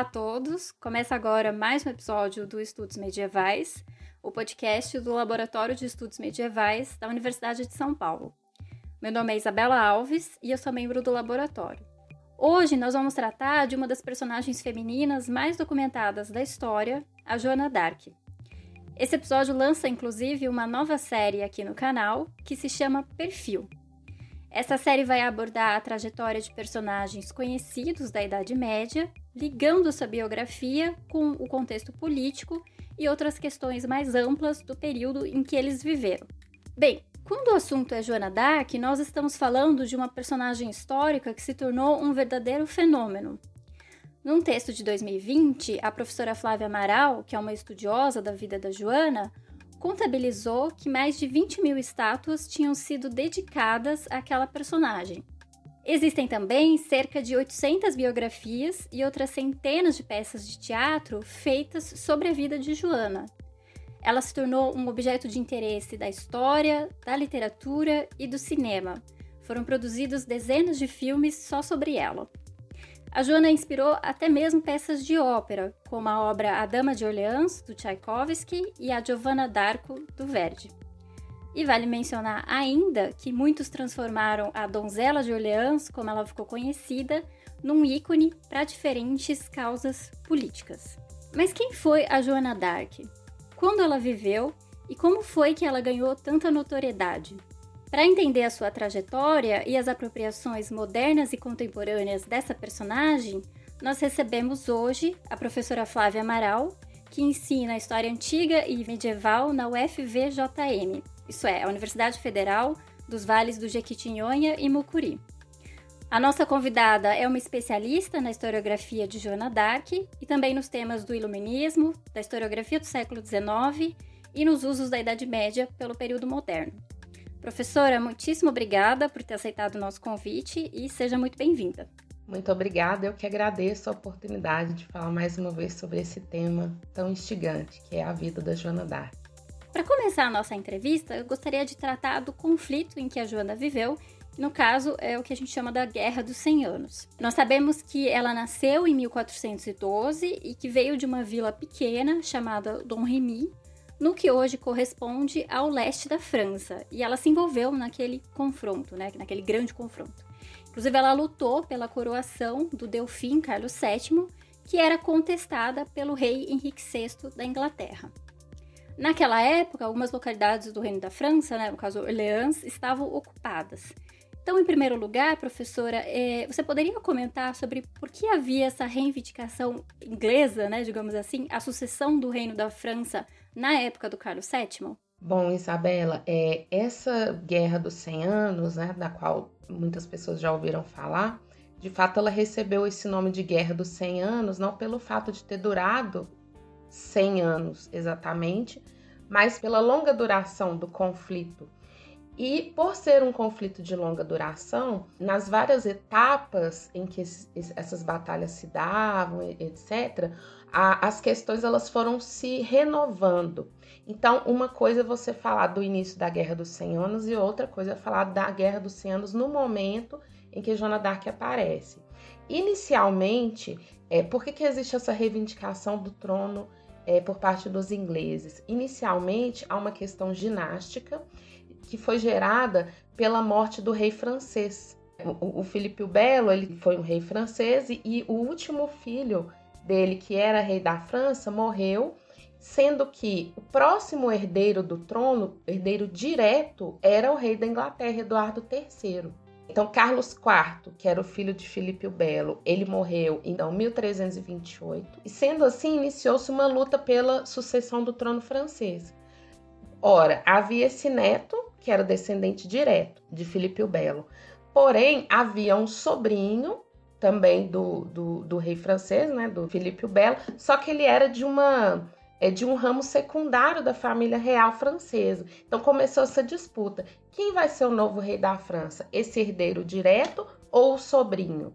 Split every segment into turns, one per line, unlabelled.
Olá a todos! Começa agora mais um episódio do Estudos Medievais, o podcast do Laboratório de Estudos Medievais da Universidade de São Paulo. Meu nome é Isabela Alves e eu sou membro do laboratório. Hoje nós vamos tratar de uma das personagens femininas mais documentadas da história, a Joana d'Arc. Esse episódio lança inclusive uma nova série aqui no canal que se chama Perfil. Essa série vai abordar a trajetória de personagens conhecidos da Idade Média ligando sua biografia com o contexto político e outras questões mais amplas do período em que eles viveram. Bem, quando o assunto é Joana d'Arc, nós estamos falando de uma personagem histórica que se tornou um verdadeiro fenômeno. Num texto de 2020, a professora Flávia Amaral, que é uma estudiosa da vida da Joana, contabilizou que mais de 20 mil estátuas tinham sido dedicadas àquela personagem. Existem também cerca de 800 biografias e outras centenas de peças de teatro feitas sobre a vida de Joana. Ela se tornou um objeto de interesse da história, da literatura e do cinema. Foram produzidos dezenas de filmes só sobre ela. A Joana inspirou até mesmo peças de ópera, como a obra A Dama de Orleans, do Tchaikovsky, e a Giovanna d'Arco, do Verdi. E vale mencionar ainda que muitos transformaram a Donzela de Orleans, como ela ficou conhecida, num ícone para diferentes causas políticas. Mas quem foi a Joana d'Arc? Quando ela viveu e como foi que ela ganhou tanta notoriedade? Para entender a sua trajetória e as apropriações modernas e contemporâneas dessa personagem, nós recebemos hoje a professora Flávia Amaral, que ensina História Antiga e Medieval na UFVJM, isso é, a Universidade Federal dos Vales do Jequitinhonha e Mucuri. A nossa convidada é uma especialista na historiografia de Joana d'Arc e também nos temas do iluminismo, da historiografia do século XIX e nos usos da Idade Média pelo período moderno. Professora, muitíssimo obrigada por ter aceitado o nosso convite e seja muito bem-vinda.
Muito obrigada, eu que agradeço a oportunidade de falar mais uma vez sobre esse tema tão instigante, que é a vida da Joana d'Arc.
Para começar a nossa entrevista, eu gostaria de tratar do conflito em que a Joana viveu, no caso é o que a gente chama da Guerra dos 100 Anos. Nós sabemos que ela nasceu em 1412 e que veio de uma vila pequena chamada Dom Remy, no que hoje corresponde ao leste da França, e ela se envolveu naquele confronto, né, naquele grande confronto. Inclusive, ela lutou pela coroação do Delfim Carlos VII, que era contestada pelo rei Henrique VI da Inglaterra. Naquela época, algumas localidades do Reino da França, né, no caso Orleans, estavam ocupadas. Então, em primeiro lugar, professora, é, você poderia comentar sobre por que havia essa reivindicação inglesa, né, digamos assim, a sucessão do Reino da França na época do Carlos VII?
Bom, Isabela, é, essa Guerra dos 100 Anos, né, da qual muitas pessoas já ouviram falar, de fato ela recebeu esse nome de Guerra dos 100 Anos não pelo fato de ter durado 100 anos exatamente, mas pela longa duração do conflito. E por ser um conflito de longa duração, nas várias etapas em que essas batalhas se davam, etc., as questões elas foram se renovando. Então, uma coisa é você falar do início da Guerra dos 100 Anos e outra coisa é falar da Guerra dos 100 Anos no momento em que Joana d'Arc aparece. Inicialmente, é, por que, que existe essa reivindicação do trono é, por parte dos ingleses. Inicialmente, há uma questão ginástica que foi gerada pela morte do rei francês. O, o Filipe o Belo ele foi um rei francês e, e o último filho dele, que era rei da França, morreu, sendo que o próximo herdeiro do trono, herdeiro direto, era o rei da Inglaterra, Eduardo III. Então, Carlos IV, que era o filho de Filipe o Belo, ele morreu em então, 1328, e sendo assim, iniciou-se uma luta pela sucessão do trono francês. Ora, havia esse neto, que era descendente direto de Filipe o Belo, porém, havia um sobrinho também do, do, do rei francês, né, do Filipe o Belo, só que ele era de uma é de um ramo secundário da família real francesa. Então começou essa disputa. Quem vai ser o novo rei da França? Esse herdeiro direto ou o sobrinho?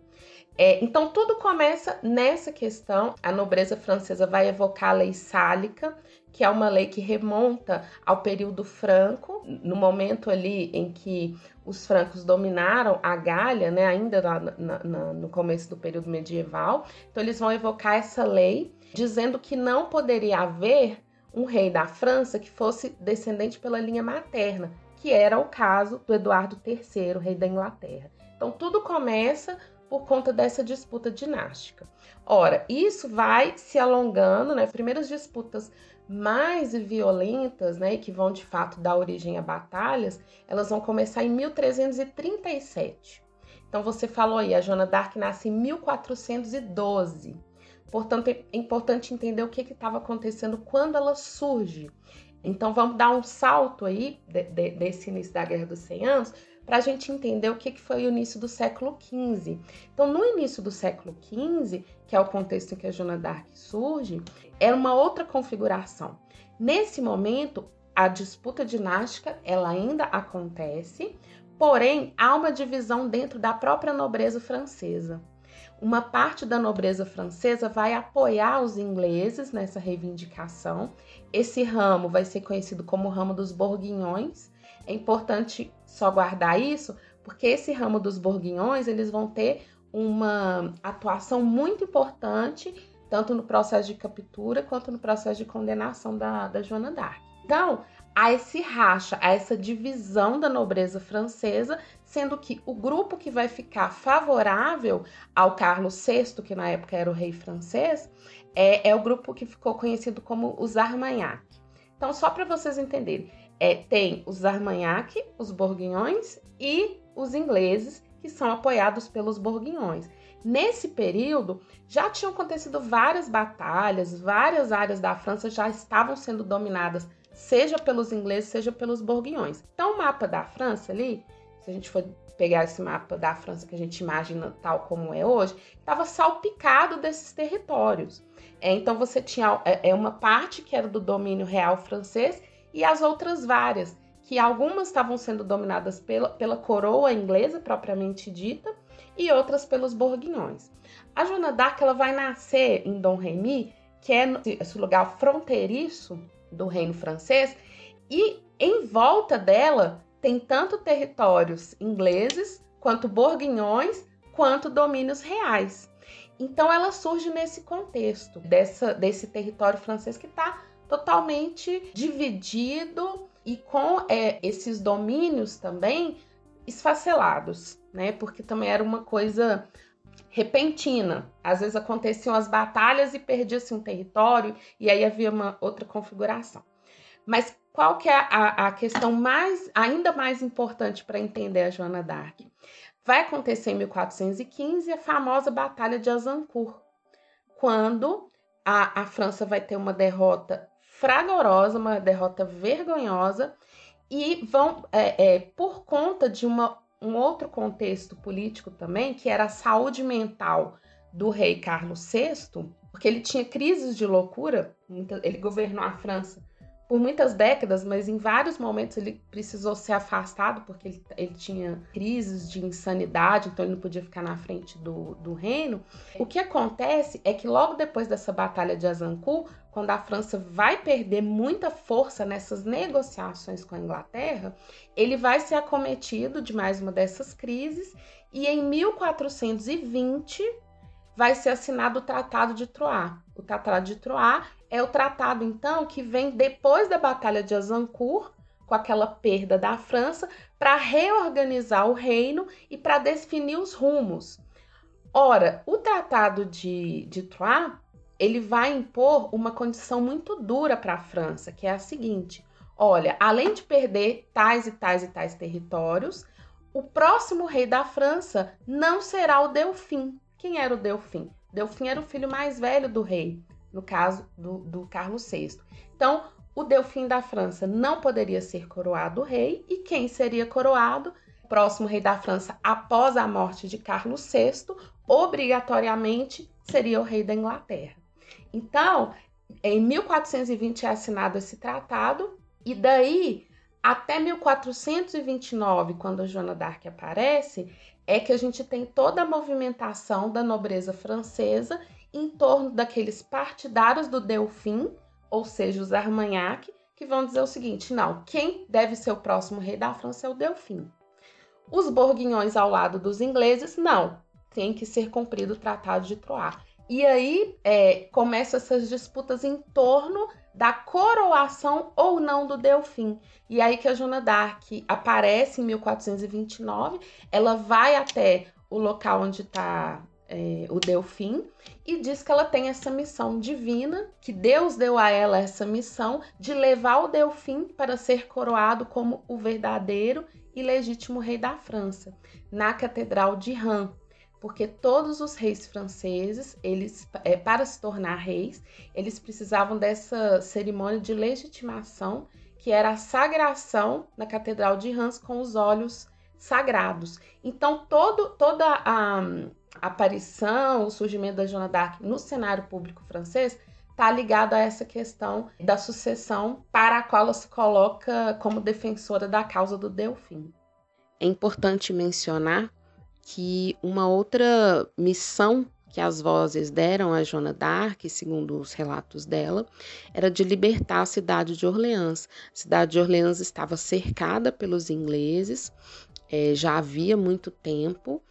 É, então tudo começa nessa questão. A nobreza francesa vai evocar a lei sálica, que é uma lei que remonta ao período franco, no momento ali em que os francos dominaram a Gália, né, ainda na, na, no começo do período medieval. Então eles vão evocar essa lei, dizendo que não poderia haver um rei da França que fosse descendente pela linha materna, que era o caso do Eduardo III, rei da Inglaterra. Então tudo começa por conta dessa disputa dinástica. Ora, isso vai se alongando, né? As primeiras disputas mais violentas, né, que vão de fato dar origem a batalhas, elas vão começar em 1337. Então você falou aí, a Joana d'Arc nasce em 1412. Portanto, é importante entender o que estava acontecendo quando ela surge. Então vamos dar um salto aí de, de, desse início da Guerra dos 100 Anos para a gente entender o que, que foi o início do século XV. Então, no início do século XV, que é o contexto em que a Joana d'Arc surge, era uma outra configuração. Nesse momento, a disputa dinástica ela ainda acontece, porém há uma divisão dentro da própria nobreza francesa. Uma parte da nobreza francesa vai apoiar os ingleses nessa reivindicação. Esse ramo vai ser conhecido como o ramo dos Borguinhões. É importante só guardar isso, porque esse ramo dos Borguinhões eles vão ter uma atuação muito importante tanto no processo de captura quanto no processo de condenação da, da Joana d'Arc. Então, há esse racha, há essa divisão da nobreza francesa, sendo que o grupo que vai ficar favorável ao Carlos VI, que na época era o rei francês, é, é o grupo que ficou conhecido como os Armagnac. Então, só para vocês entenderem, é, tem os Armagnac, os Borguinhões e os ingleses, que são apoiados pelos Borguinhões. Nesse período, já tinham acontecido várias batalhas, várias áreas da França já estavam sendo dominadas, seja pelos ingleses, seja pelos borguinhões. Então, o mapa da França ali, se a gente for pegar esse mapa da França que a gente imagina tal como é hoje, estava salpicado desses territórios. É, então, você tinha é, é uma parte que era do domínio real francês e as outras várias, que algumas estavam sendo dominadas pela, pela coroa inglesa propriamente dita, e outras pelos borguinhões. A Joana d'Arc ela vai nascer em Dom Remy, que é esse lugar fronteiriço do reino francês, e em volta dela tem tanto territórios ingleses, quanto borguinhões, quanto domínios reais. Então ela surge nesse contexto dessa, desse território francês que está totalmente dividido e com é, esses domínios também esfacelados, né? Porque também era uma coisa repentina. Às vezes aconteciam as batalhas e perdia-se um território e aí havia uma outra configuração. Mas qual que é a, a questão mais, ainda mais importante para entender a Joana d'Arc? Vai acontecer em 1415 a famosa Batalha de Azincourt, quando a, a França vai ter uma derrota fragorosa, uma derrota vergonhosa, e vão, é, é, por conta de uma, um outro contexto político também, que era a saúde mental do rei Carlos VI, porque ele tinha crises de loucura, ele governou a França por muitas décadas, mas em vários momentos ele precisou ser afastado porque ele, ele, tinha crises de insanidade, então ele não podia ficar na frente do, do reino. O que acontece é que logo depois dessa batalha de Azincourt, quando a França vai perder muita força nessas negociações com a Inglaterra, ele vai ser acometido de mais uma dessas crises e em 1420 vai ser assinado o Tratado de Troyes. O Tratado de Troyes é o tratado, então, que vem depois da Batalha de Azincourt, com aquela perda da França, para reorganizar o reino e para definir os rumos. Ora, o Tratado de, de Troyes, ele vai impor uma condição muito dura para a França, que é a seguinte: olha, além de perder tais e tais e tais territórios, o próximo rei da França não será o Delfim. Quem era o Delfim? Delfim era o filho mais velho do rei no caso do, do Carlos VI. Então, o Delfim da França não poderia ser coroado rei, e quem seria coroado? Próximo rei da França após a morte de Carlos VI, obrigatoriamente seria o rei da Inglaterra. Então, em 1420 é assinado esse tratado, e daí até 1429, quando Joana d'Arc aparece, é que a gente tem toda a movimentação da nobreza francesa em torno daqueles partidários do Delfim, ou seja, os Armagnac, que vão dizer o seguinte: não, quem deve ser o próximo rei da França é o Delfim. Os borguinhões ao lado dos ingleses, não, tem que ser cumprido o Tratado de Troyes. E aí é, começam essas disputas em torno da coroação ou não do Delfim. E aí que a Joana d'Arc aparece em 1429, ela vai até o local onde está é, o Delfim e diz que ela tem essa missão divina, que Deus deu a ela essa missão de levar o Delfim para ser coroado como o verdadeiro e legítimo rei da França, na Catedral de Reims porque todos os reis franceses, eles é, para se tornar reis, eles precisavam dessa cerimônia de legitimação, que era a sagração na Catedral de Reims com os olhos sagrados. Então, todo, toda a, a aparição, o surgimento da Joana d'Arc no cenário público francês está ligado a essa questão da sucessão para a qual ela se coloca como defensora da causa do Delfim.
É importante mencionar que uma outra missão que as vozes deram a Joana d'Arc, segundo os relatos dela, era de libertar a cidade de Orleans. A cidade de Orleans estava cercada pelos ingleses, é, já havia muito tempo,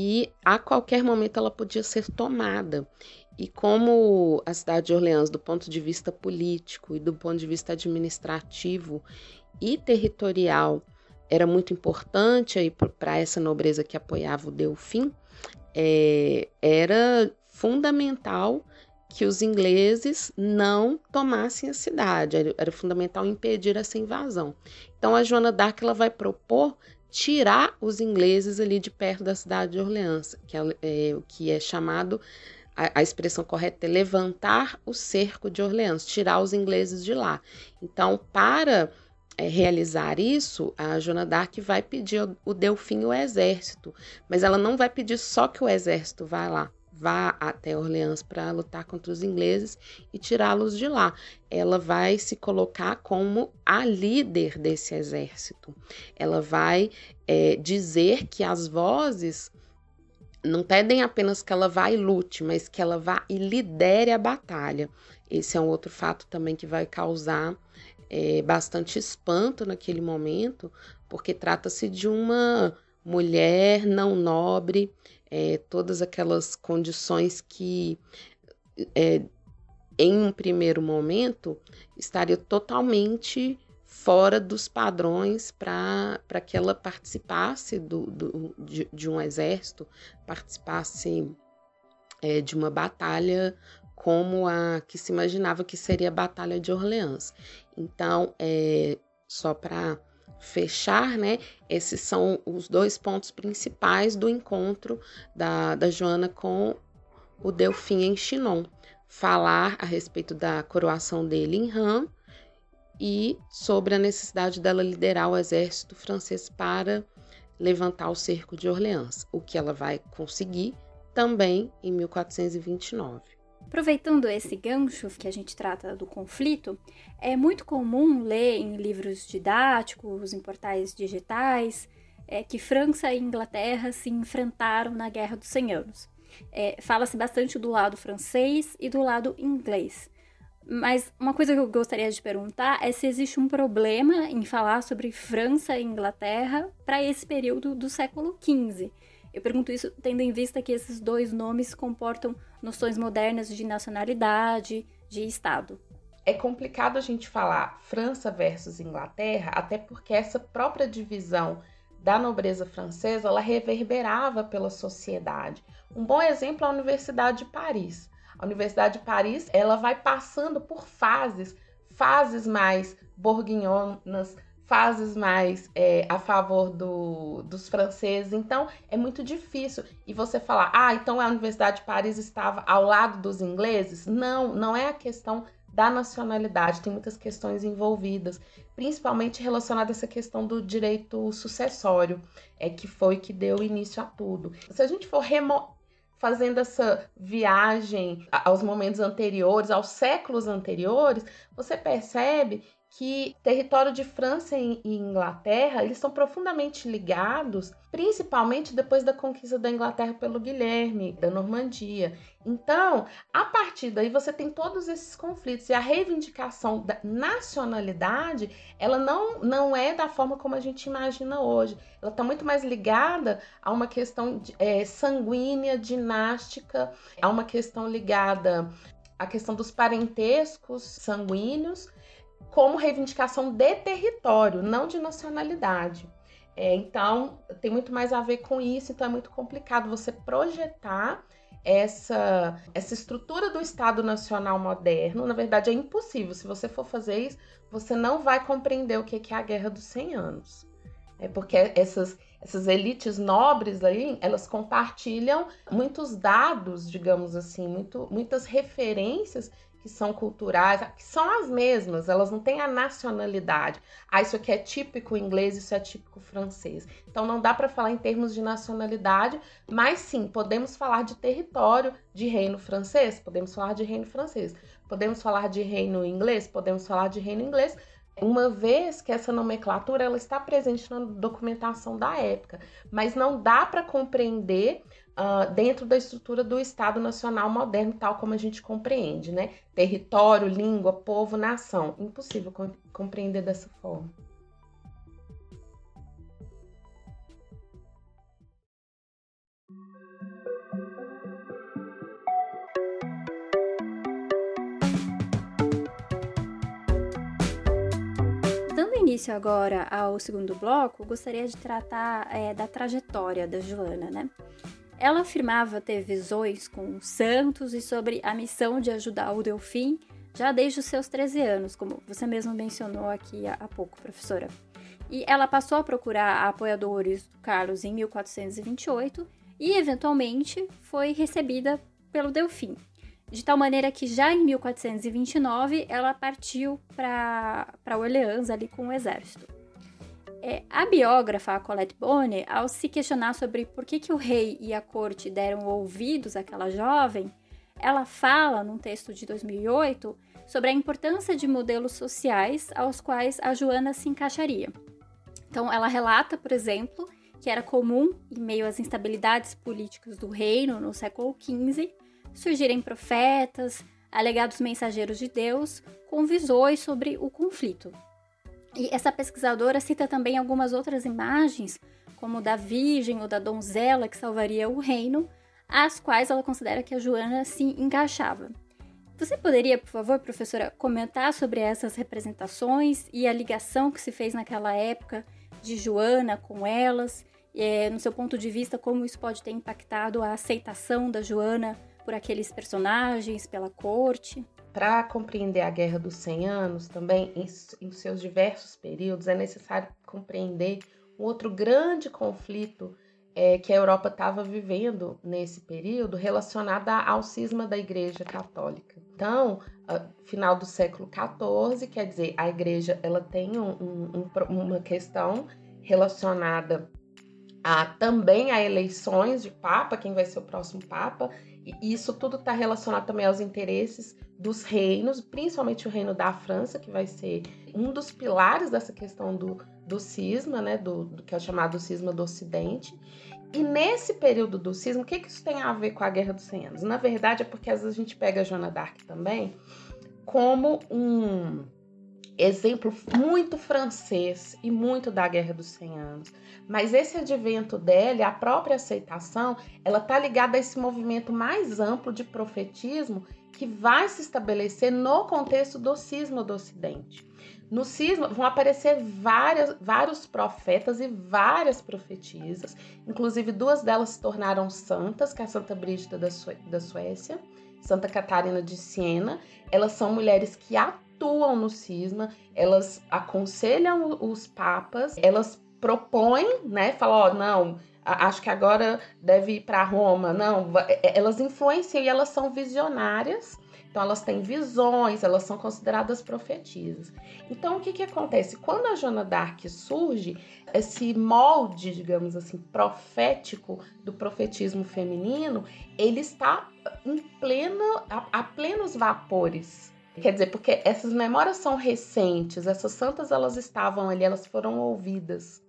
e a qualquer momento ela podia ser tomada. E como a cidade de Orleans, do ponto de vista político e do ponto de vista administrativo e territorial, era muito importante para essa nobreza que apoiava o Delfim, é, era fundamental que os ingleses não tomassem a cidade, era, era, fundamental impedir essa invasão. Então a Joana d'Arc ela vai propor tirar os ingleses ali de perto da cidade de Orleans, que é, é o que é chamado a, expressão correta é levantar o cerco de Orleans, tirar os ingleses de lá. Então, para é, realizar isso, a Joana d'Arc vai pedir o Delfim o exército, mas ela não vai pedir só que o exército vá lá, vá até Orleans para lutar contra os ingleses e tirá-los de lá. Ela vai se colocar como a líder desse exército. Ela vai é, dizer que as vozes não pedem apenas que ela vá e lute, mas que ela vá e lidere a batalha. Esse é um outro fato também que vai causar é, bastante espanto naquele momento, porque trata-se de uma mulher não nobre, é, todas aquelas condições que, é, em um primeiro momento, estaria totalmente fora dos padrões para que ela participasse do, do de, de, um exército, participasse é, de uma batalha como a que se imaginava que seria a Batalha de Orleans. Então, é, só para fechar, né? Esses são os dois pontos principais do encontro da, da Joana com o Delfim em Chinon. Falar a respeito da coroação dele em Ram e sobre a necessidade dela liderar o exército francês para levantar o cerco de Orleans, o que ela vai conseguir também em 1429.
Aproveitando esse gancho que a gente trata do conflito, é muito comum ler em livros didáticos, em portais digitais, é, que França e Inglaterra se enfrentaram na Guerra dos Cem Anos. É, Fala-se bastante do lado francês e do lado inglês. Mas uma coisa que eu gostaria de perguntar é se existe um problema em falar sobre França e Inglaterra para esse período do século XV. Eu pergunto isso tendo em vista que esses dois nomes comportam noções modernas de nacionalidade, de Estado.
É complicado a gente falar França versus Inglaterra, até porque essa própria divisão da nobreza francesa ela reverberava pela sociedade. Um bom exemplo é a Universidade de Paris. A Universidade de Paris ela vai passando por fases, fases mais bourguignonas, fases mais é, a favor do, dos franceses. Então, é muito difícil. E você falar, ah, então a Universidade de Paris estava ao lado dos ingleses? Não, não é a questão da nacionalidade, tem muitas questões envolvidas, principalmente relacionada a essa questão do direito sucessório, é que foi que deu início a tudo. Se a gente for remo fazendo essa viagem aos momentos anteriores, aos séculos anteriores, você percebe que território de França e Inglaterra, eles são profundamente ligados, principalmente depois da conquista da Inglaterra pelo Guilherme, da Normandia. Então, a partir daí você tem todos esses conflitos e a reivindicação da nacionalidade, ela não, não é da forma como a gente imagina hoje. Ela está muito mais ligada a uma questão é, sanguínea, dinástica, a uma questão ligada à questão dos parentescos sanguíneos como reivindicação de território, não de nacionalidade. É, então, tem muito mais a ver com isso, então é muito complicado você projetar essa, essa estrutura do Estado Nacional moderno. Na verdade, é impossível. Se você for fazer isso, você não vai compreender o que é a Guerra dos 100 Anos. É porque essas, essas elites nobres aí, elas compartilham muitos dados, digamos assim, muito, muitas referências que são culturais, que são as mesmas, elas não têm a nacionalidade. Ah, isso aqui é típico inglês, isso é típico francês. Então não dá para falar em termos de nacionalidade, mas sim, podemos falar de território de reino francês, podemos falar de reino francês. Podemos falar de reino inglês, podemos falar de reino inglês, uma vez que essa nomenclatura ela está presente na documentação da época, mas não dá para compreender uh, dentro da estrutura do Estado Nacional moderno, tal como a gente compreende, né? Território, língua, povo, nação. Impossível co compreender dessa forma.
Início agora ao segundo bloco, gostaria de tratar é, da trajetória da Joana, né? Ela afirmava ter visões com santos e sobre a missão de ajudar o Delfim já desde os seus 13 anos, como você mesmo mencionou aqui há pouco, professora. E ela passou a procurar apoiadores do Carlos em 1428 e, eventualmente, foi recebida pelo Delfim. De tal maneira que já em 1429 ela partiu para Orleans ali com o exército. É, a biógrafa a Colette Bonnet, ao se questionar sobre por que, que o rei e a corte deram ouvidos àquela jovem, ela fala, num texto de 2008, sobre a importância de modelos sociais aos quais a Joana se encaixaria. Então, ela relata, por exemplo, que era comum, em meio às instabilidades políticas do reino no século XV, surgirem profetas, alegados mensageiros de Deus, com visões sobre o conflito, e essa pesquisadora cita também algumas outras imagens, como da Virgem ou da donzela que salvaria o reino, às quais ela considera que a Joana se encaixava. Você poderia, por favor, professora, comentar sobre essas representações e a ligação que se fez naquela época de Joana com elas, e, no seu ponto de vista, como isso pode ter impactado a aceitação da Joana por aqueles personagens, pela corte?
Para compreender a Guerra dos 100 Anos, também em, seus diversos períodos, é necessário compreender um outro grande conflito é, que a Europa estava vivendo nesse período, relacionado ao cisma da Igreja Católica. Então, final do século XIV, quer dizer, a Igreja ela tem um, um, uma questão relacionada a, também a eleições de Papa, quem vai ser o próximo Papa, e isso tudo está relacionado também aos interesses dos reinos, principalmente o reino da França, que vai ser um dos pilares dessa questão do, do cisma, né, do, do que é o chamado cisma do Ocidente. E nesse período do cisma, o que, que isso tem a ver com a Guerra dos 100 Anos? Na verdade, é porque às vezes a gente pega a Joana d'Arc também como um exemplo muito francês e muito da Guerra dos 100 Anos. Mas esse advento dela, a própria aceitação, ela tá ligada a esse movimento mais amplo de profetismo que vai se estabelecer no contexto do cisma do Ocidente. No cisma vão aparecer várias, vários profetas e várias profetisas, inclusive duas delas se tornaram santas, que é a Santa Brígida da, Sué da Suécia, Santa Catarina de Siena. Elas são mulheres que atuam atuam no cisma, elas aconselham os papas, elas propõem, né? Falam, ó, oh, não, acho que agora deve ir para Roma. Não, elas influenciam e elas são visionárias. Então elas têm visões, elas são consideradas profetisas. Então o que que acontece? Quando a Joana d'Arc surge, esse molde, digamos assim, profético do profetismo feminino, ele está em pleno a, a plenos vapores Quer dizer, porque essas memórias são recentes, essas santas elas estavam ali, elas foram ouvidas.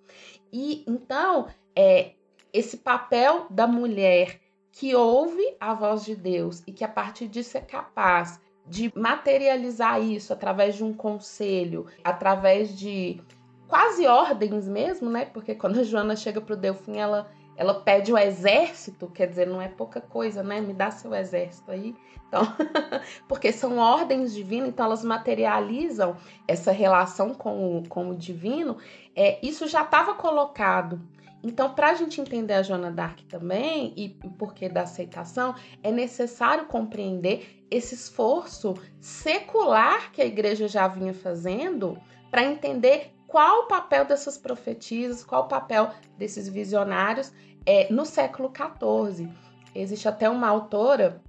E então, é, esse papel da mulher que ouve a voz de Deus e que a partir disso é capaz de materializar isso através de um conselho, através de quase ordens mesmo, né? Porque quando a Joana chega para o Delfim, ela, ela pede o exército, quer dizer, não é pouca coisa, né? Me dá seu exército aí. Então, porque são ordens divinas, então elas materializam essa relação com o, com o divino. É, isso já estava colocado então, para a gente entender a Joana Dark também e o porquê da aceitação, é necessário compreender esse esforço secular que a igreja já vinha fazendo para entender qual o papel dessas profetisas, qual o papel desses visionários é, no século XIV. Existe até uma autora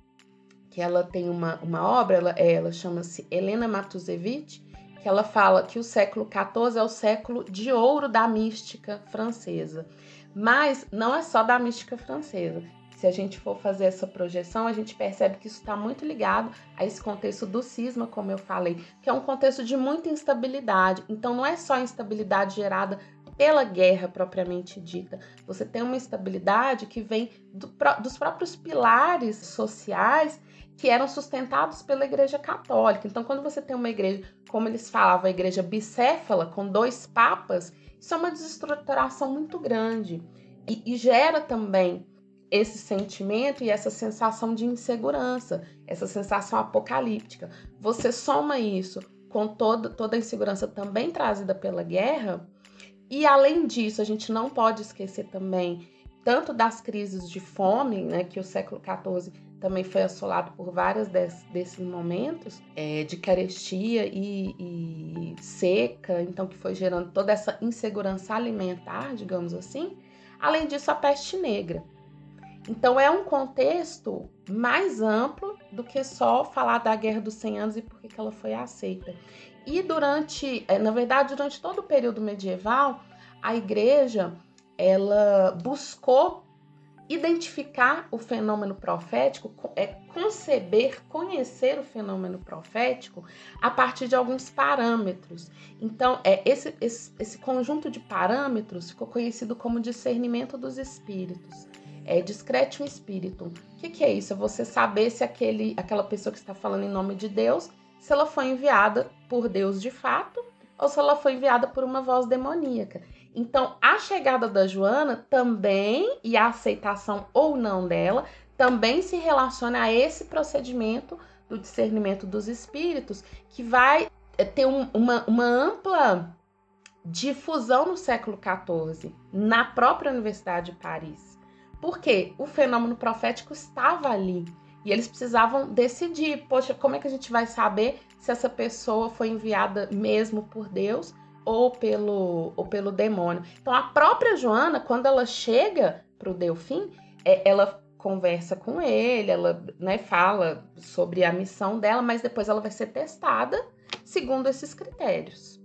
que ela tem uma, uma obra, ela, ela chama-se Helena Matuszewicz, que ela fala que o século XIV é o século de ouro da mística francesa. Mas não é só da mística francesa. Se a gente for fazer essa projeção, a gente percebe que isso está muito ligado a esse contexto do cisma, como eu falei, que é um contexto de muita instabilidade. Então, não é só instabilidade gerada pela guerra propriamente dita. Você tem uma instabilidade que vem do, dos próprios pilares sociais que eram sustentados pela Igreja Católica. Então, quando você tem uma igreja, como eles falavam, a igreja bicéfala, com dois papas, isso é uma desestruturação muito grande e, e gera também esse sentimento e essa sensação de insegurança, essa sensação apocalíptica. Você soma isso com toda, toda a insegurança também trazida pela guerra, e além disso, a gente não pode esquecer também tanto das crises de fome, né, que o século XIV também foi assolado por vários des, desses momentos é, de carestia e, e, seca, então que foi gerando toda essa insegurança alimentar, digamos assim. Além disso, a peste negra. Então é um contexto mais amplo do que só falar da Guerra dos 100 Anos e por que ela foi aceita. E durante, é, na verdade, durante todo o período medieval, a igreja ela buscou identificar o fenômeno profético, é conceber, conhecer o fenômeno profético a partir de alguns parâmetros. Então, é esse, esse, esse conjunto de parâmetros ficou conhecido como discernimento dos espíritos. É discreto espírito. O que, que é isso? É você saber se aquele, aquela pessoa que está falando em nome de Deus, se ela foi enviada por Deus de fato ou se ela foi enviada por uma voz demoníaca. Então, a chegada da Joana também, e a aceitação ou não dela, também se relaciona a esse procedimento do discernimento dos espíritos, que vai eh, ter um, uma, uma ampla difusão no século XIV, na própria Universidade de Paris. Porque o fenômeno profético estava ali. E eles precisavam decidir, poxa, como é que a gente vai saber se essa pessoa foi enviada mesmo por Deus ou pelo, ou pelo demônio. Então, a própria Joana, quando ela chega para o Delfim, é, ela conversa com ele, ela né, fala sobre a missão dela, mas depois ela vai ser testada segundo esses critérios.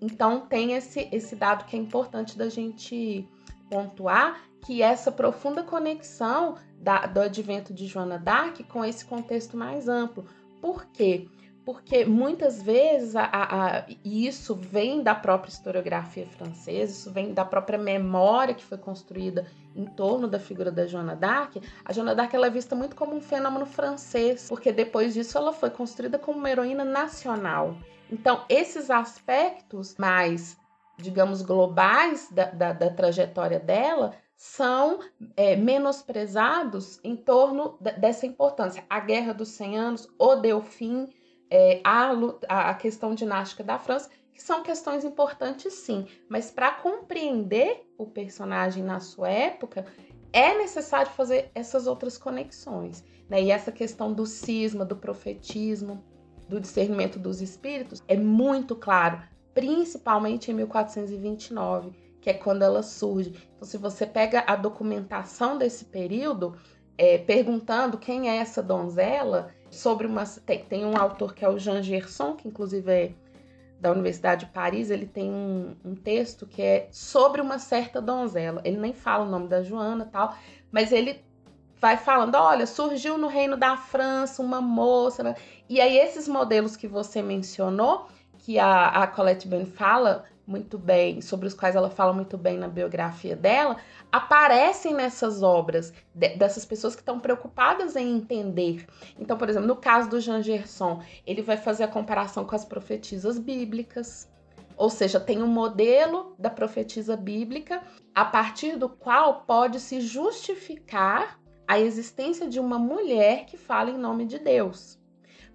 Então, tem esse, esse dado que é importante da gente pontuar, que essa profunda conexão da, do advento de Joana d'Arc com esse contexto mais amplo. Por quê? porque muitas vezes a, a, a, isso vem da própria historiografia francesa, isso vem da própria memória que foi construída em torno da figura da Joana d'Arc. A Joana d'Arc é vista muito como um fenômeno francês, porque depois disso ela foi construída como uma heroína nacional. Então, esses aspectos mais, digamos, globais da, da, da trajetória dela são é, menosprezados em torno dessa importância. A Guerra dos 100 Anos, o Delfim, é, a, a questão dinástica da França, que são questões importantes sim, mas para compreender o personagem na sua época, é necessário fazer essas outras conexões. Né? E essa questão do cisma, do profetismo, do discernimento dos espíritos é muito claro, principalmente em 1429, que é quando ela surge. Então, se você pega a documentação desse período, é, perguntando quem é essa donzela, sobre uma. Tem, tem, um autor que é o Jean Gerson, que inclusive é da Universidade de Paris, ele tem um, um, texto que é sobre uma certa donzela. Ele nem fala o nome da Joana tal, mas ele vai falando, olha, surgiu no reino da França uma moça, né? e aí esses modelos que você mencionou, que a, a Colette Ben fala muito bem, sobre os quais ela fala muito bem na biografia dela, aparecem nessas obras de, dessas pessoas que estão preocupadas em entender. Então, por exemplo, no caso do Jean Gerson, ele vai fazer a comparação com as profetisas bíblicas. Ou seja, tem um modelo da profetisa bíblica a partir do qual pode se justificar a existência de uma mulher que fala em nome de Deus.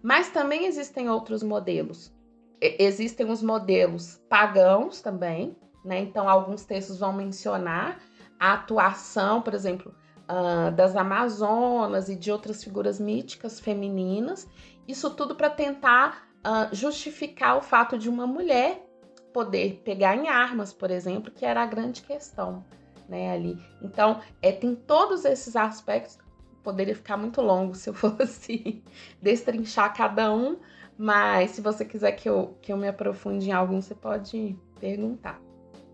Mas também existem outros modelos. Existem os modelos pagãos também, né? Então, alguns textos vão mencionar a atuação, por exemplo, uh, das Amazonas e de outras figuras míticas femininas. Isso tudo para tentar uh, justificar o fato de uma mulher poder pegar em armas, por exemplo, que era a grande questão né, ali. Então, é, tem todos esses aspectos. Poderia ficar muito longo se eu fosse destrinchar cada um, mas se você quiser que eu, que eu me aprofunde em algum, você pode perguntar.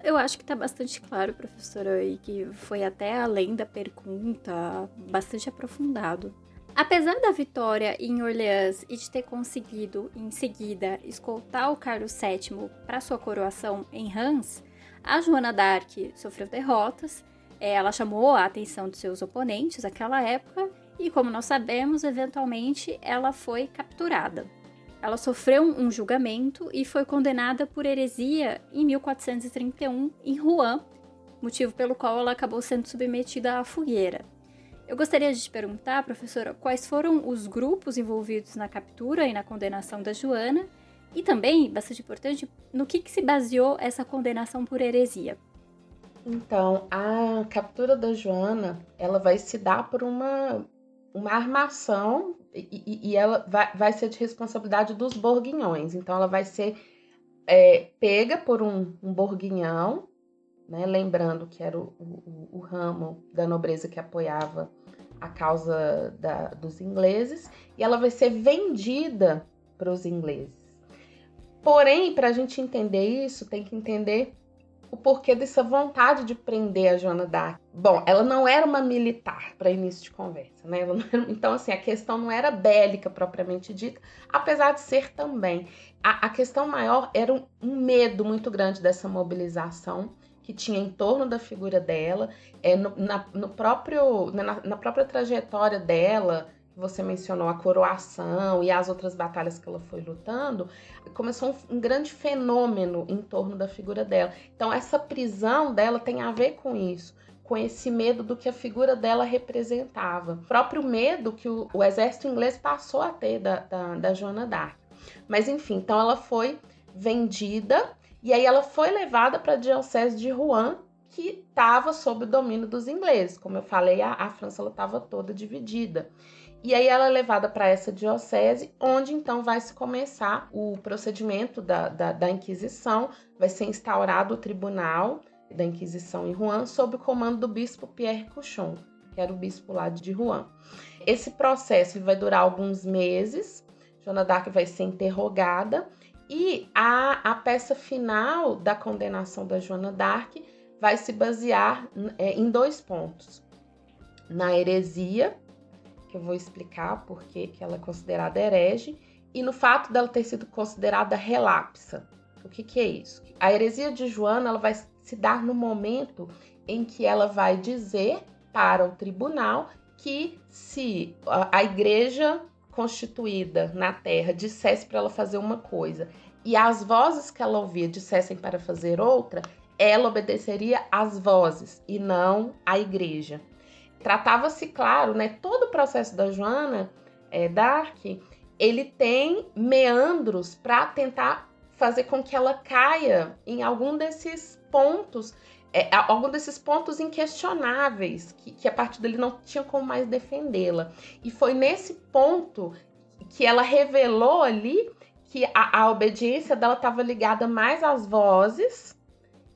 Eu acho que está bastante claro, professora, e que foi até além da pergunta, bastante aprofundado. Apesar da vitória em Orleans e de ter conseguido, em seguida, escoltar o Carlos VII para sua coroação em Reims, a Joana d'Arc sofreu derrotas, é, ela chamou a atenção de seus oponentes naquela época e, como nós sabemos, eventualmente ela foi capturada. Ela sofreu um julgamento e foi condenada por heresia em 1431 em Rouen, motivo pelo qual ela acabou sendo submetida à fogueira. Eu gostaria de te perguntar, professora, quais foram os grupos envolvidos na captura e na condenação da Joana e também, bastante importante, no que, que se baseou essa condenação por heresia?
Então, a captura da Joana, ela vai se dar por uma, uma armação e, e ela vai, vai ser de responsabilidade dos borguinhões. Então, ela vai ser é, pega por um, um borguinhão, né? lembrando que era o, o, o, ramo da nobreza que apoiava a causa da, dos ingleses, e ela vai ser vendida para os ingleses. Porém, para a gente entender isso, tem que entender o porquê dessa vontade de prender a Joana d'Arc. Bom, ela não era uma militar para início de conversa, né? Era... então, assim, a questão não era bélica propriamente dita, apesar de ser também. A, a questão maior era um, um, medo muito grande dessa mobilização que tinha em torno da figura dela, é, no, na, no próprio, na, na própria trajetória dela você mencionou a coroação e as outras batalhas que ela foi lutando, começou um, um, grande fenômeno em torno da figura dela. Então, essa prisão dela tem a ver com isso, com esse medo do que a figura dela representava. O próprio medo que o, o exército inglês passou a ter da, da, da Joana d'Arc. Mas, enfim, então ela foi vendida e aí ela foi levada para a diocese de Rouen, que estava sob o domínio dos ingleses. Como eu falei, a, a França estava toda dividida. E aí ela é levada para essa diocese, onde então vai se começar o procedimento da, da, da, Inquisição, vai ser instaurado o tribunal da Inquisição em Rouen, sob o comando do bispo Pierre Couchon, que era o bispo lá de Rouen. Esse processo vai durar alguns meses, Joana d'Arc vai ser interrogada, e a, a peça final da condenação da Joana d'Arc vai se basear é, em dois pontos. Na heresia, que eu vou explicar porque que ela é considerada herege, e no fato dela ter sido considerada relapsa. O que, que é isso? A heresia de Joana ela vai se dar no momento em que ela vai dizer para o tribunal que se a igreja constituída na terra dissesse para ela fazer uma coisa e as vozes que ela ouvia dissessem para fazer outra, ela obedeceria às vozes e não à igreja. Tratava-se, claro, né? Todo o processo da Joana é, Dark, ele tem meandros para tentar fazer com que ela caia em algum desses pontos, é, algum desses pontos inquestionáveis, que, que a partir dele não tinha como mais defendê-la. E foi nesse ponto que ela revelou ali que a, a obediência dela estava ligada mais às vozes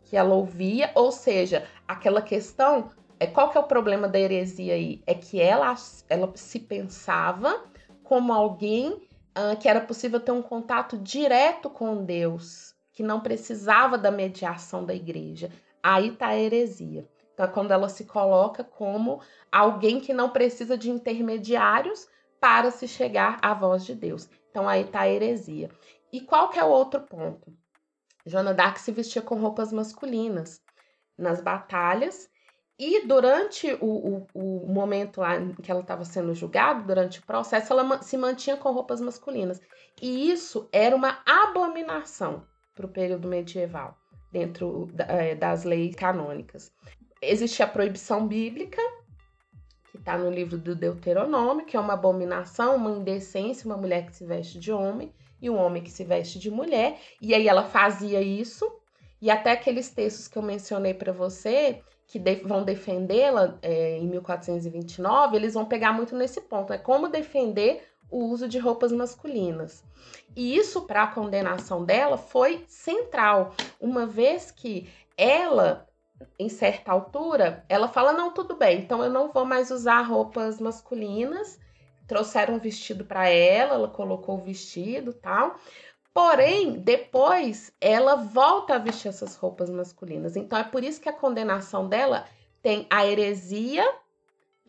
que ela ouvia, ou seja, aquela questão é, qual que é o problema da heresia aí? É que ela, ela se pensava como alguém uh, que era possível ter um contato direto com Deus, que não precisava da mediação da igreja. Aí tá a heresia. Então, é quando ela se coloca como alguém que não precisa de intermediários para se chegar à voz de Deus. Então, aí está a heresia. E qual que é o outro ponto? Joana d'Arc se vestia com roupas masculinas nas batalhas e durante o, o, o momento lá em que ela estava sendo julgada, durante o processo, ela se mantinha com roupas masculinas. E isso era uma abominação para o período medieval, dentro é, das leis canônicas. Existia a proibição bíblica, que está no livro do Deuteronômio, que é uma abominação, uma indecência, uma mulher que se veste de homem e um homem que se veste de mulher. E aí ela fazia isso, e até aqueles textos que eu mencionei para você, que de vão defendê-la é, em 1429, eles vão pegar muito nesse ponto. É como defender o uso de roupas masculinas. E isso, para a condenação dela, foi central, uma vez que ela, em certa altura, ela fala: não, tudo bem, então eu não vou mais usar roupas masculinas. Trouxeram um vestido para ela, ela colocou o vestido tal. Porém, depois ela volta a vestir essas roupas masculinas. Então é por isso que a condenação dela tem a heresia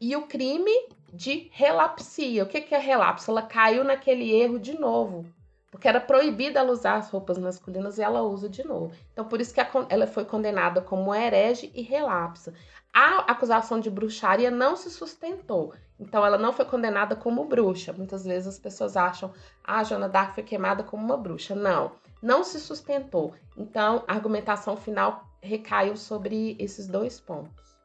e o crime de relapsia. O que, é relapso? Ela caiu naquele erro de novo. Porque era proibida ela usar as roupas masculinas e ela usa de novo. Então, por isso que ela foi condenada como herege e relapsa. A acusação de bruxaria não se sustentou. Então, ela não foi condenada como bruxa. Muitas vezes as pessoas acham, ah, Joana d'Arc foi queimada como uma bruxa. Não, não se sustentou. Então, a argumentação final recaiu sobre esses dois pontos.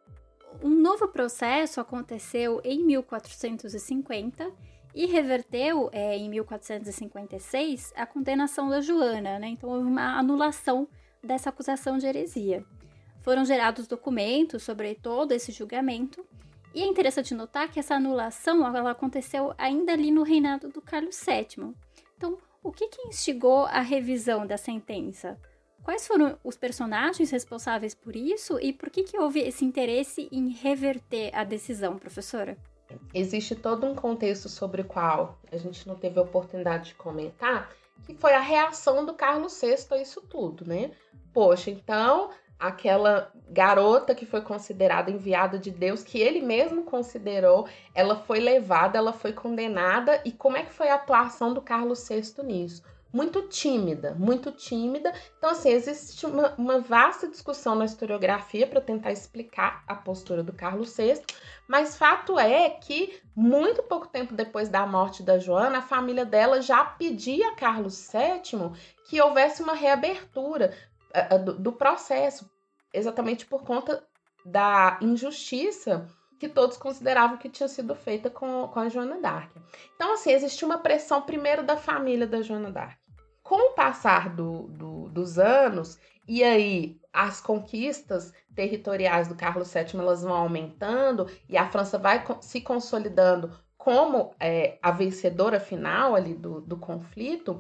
Um novo processo aconteceu em 1450 e reverteu é, em 1456 a condenação da Joana, né? Então houve uma anulação dessa acusação de heresia. Foram gerados documentos sobre todo esse julgamento, e é interessante notar que essa anulação ela aconteceu ainda ali no reinado do Carlos VII. Então, o que, que instigou a revisão da sentença? Quais foram os personagens responsáveis por isso e por que, que houve esse interesse em reverter a decisão, professora?
Existe todo um contexto sobre o qual a gente não teve a oportunidade de comentar, que foi a reação do Carlos VI a isso tudo, né? Poxa, então aquela garota que foi considerada enviada de Deus, que ele mesmo considerou, ela foi levada, ela foi condenada, e como é que foi a atuação do Carlos VI nisso? muito tímida, muito tímida. Então, assim, existe uma, uma vasta discussão na historiografia para tentar explicar a postura do Carlos VI, mas fato é que, muito pouco tempo depois da morte da Joana, a família dela já pedia a Carlos VII que houvesse uma reabertura do, processo, exatamente por conta da injustiça que todos consideravam que tinha sido feita com, com a Joana d'Arc. Então, assim, existia uma pressão primeiro da família da Joana d'Arc com o passar do, do, dos anos, e aí as conquistas territoriais do Carlos VII elas vão aumentando e a França vai se consolidando como é, a vencedora final ali do, do conflito,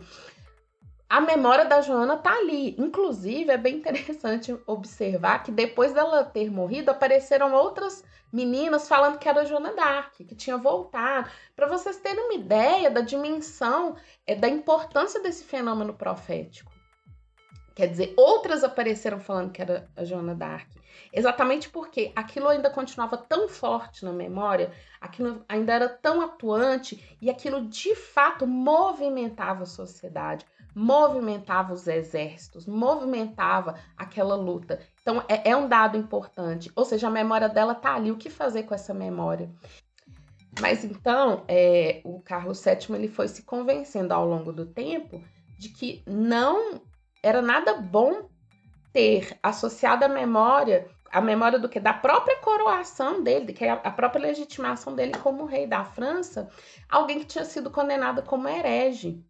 a memória da Joana tá ali. Inclusive, é bem interessante observar que depois dela ter morrido, apareceram outras meninas falando que era Joana Dark, que tinha voltado. Para vocês terem uma ideia da dimensão, é, da importância desse fenômeno profético. Quer dizer, outras apareceram falando que era a Joana Dark. Exatamente porque aquilo ainda continuava tão forte na memória, aquilo ainda era tão atuante e aquilo de fato movimentava a sociedade movimentava os exércitos, movimentava aquela luta. Então é, é um dado importante. Ou seja, a memória dela tá ali. O que fazer com essa memória? Mas então é, o Carlos VII ele foi se convencendo ao longo do tempo de que não era nada bom ter associado a memória a memória do que da própria coroação dele, que é a própria legitimação dele como rei da França, alguém que tinha sido condenado como herege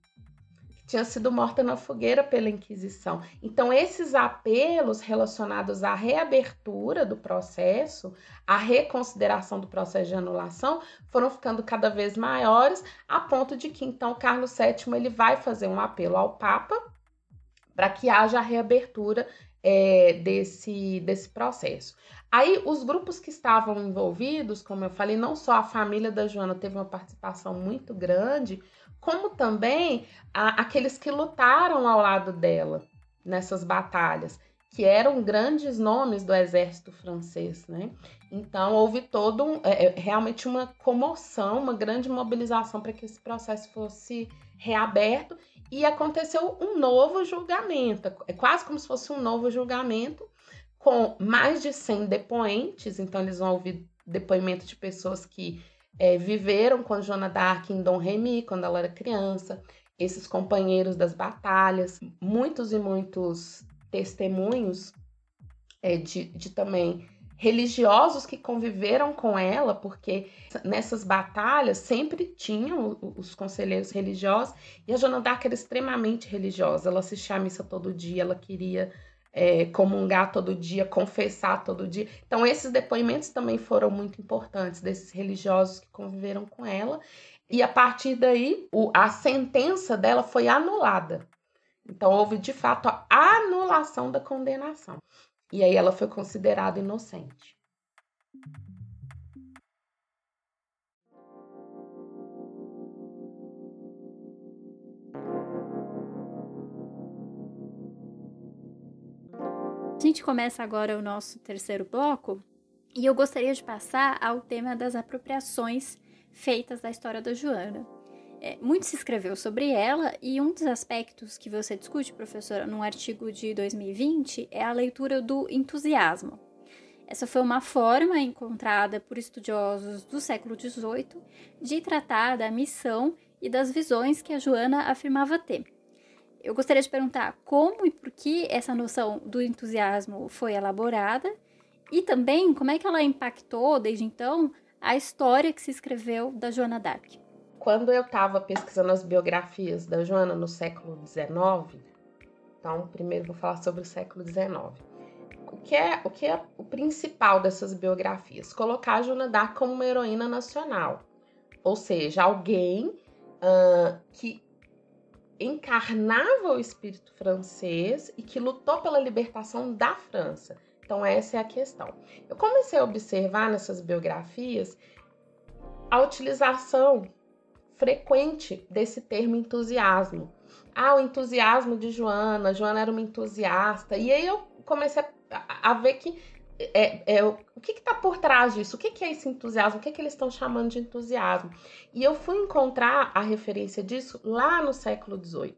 tinha sido morta na fogueira pela Inquisição. Então, esses apelos relacionados à reabertura do processo, à reconsideração do processo de anulação, foram ficando cada vez maiores, a ponto de que então Carlos VII ele vai fazer um apelo ao Papa para que haja a reabertura é, desse, desse processo. Aí, os grupos que estavam envolvidos, como eu falei, não só a família da Joana teve uma participação muito grande, como também a, aqueles que lutaram ao lado dela nessas batalhas, que eram grandes nomes do exército francês, né? Então houve todo um, é, é realmente uma comoção, uma grande mobilização para que esse processo fosse reaberto e aconteceu um novo julgamento, é quase como se fosse um novo julgamento com mais de 100 depoentes, então eles vão ouvir depoimento de pessoas que é, viveram com Joana d'Arc em Dom Remy quando ela era criança, esses companheiros das batalhas, muitos e muitos testemunhos é, de, de também religiosos que conviveram com ela, porque nessas batalhas sempre tinham os conselheiros religiosos, e a Joana d'Arc era extremamente religiosa, ela assistia à missa todo dia, ela queria é, comungar todo dia, confessar todo dia. Então, esses depoimentos também foram muito importantes, desses religiosos que conviveram com ela, e a partir daí, o, a sentença dela foi anulada. Então, houve de fato a anulação da condenação. E aí ela foi considerada inocente.
Gente começa agora o nosso terceiro bloco e eu gostaria de passar ao tema das apropriações feitas da história da Joana. É, muito se escreveu sobre ela e um dos aspectos que você discute, professora, num artigo de 2020 é a leitura do entusiasmo. Essa foi uma forma encontrada por estudiosos do século XVIII de tratar da missão e das visões que a Joana afirmava ter. Eu gostaria de perguntar como e por que essa noção do entusiasmo foi elaborada e também como é que ela impactou, desde então, a história que se escreveu da Joana d'Arc
quando eu estava pesquisando as biografias da Joana no século XIX, então primeiro vou falar sobre o século XIX. O que é o, que é o principal dessas biografias? Colocar a Joana d'Arc como uma heroína nacional, ou seja, alguém uh, que encarnava o espírito francês e que lutou pela libertação da França. Então, essa é a questão. Eu comecei a observar nessas biografias a utilização frequente desse termo entusiasmo. Ah, o entusiasmo de Joana, Joana era uma entusiasta. E aí eu comecei a, a ver que é, é, o que está por trás disso? O que, que é esse entusiasmo? O que, que eles estão chamando de entusiasmo? E eu fui encontrar a referência disso lá no século XVIII,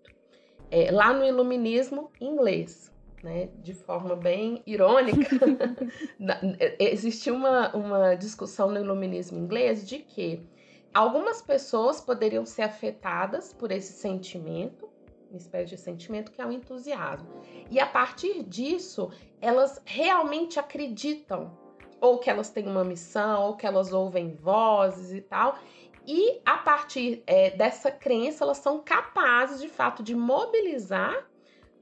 é, lá no iluminismo inglês. Né, de forma bem irônica, existiu uma, uma discussão no iluminismo inglês de que Algumas pessoas poderiam ser afetadas por esse sentimento, uma espécie de sentimento que é o entusiasmo. E a partir disso, elas realmente acreditam, ou que elas têm uma missão, ou que elas ouvem vozes e tal. E a partir é, dessa crença, elas são capazes de fato de mobilizar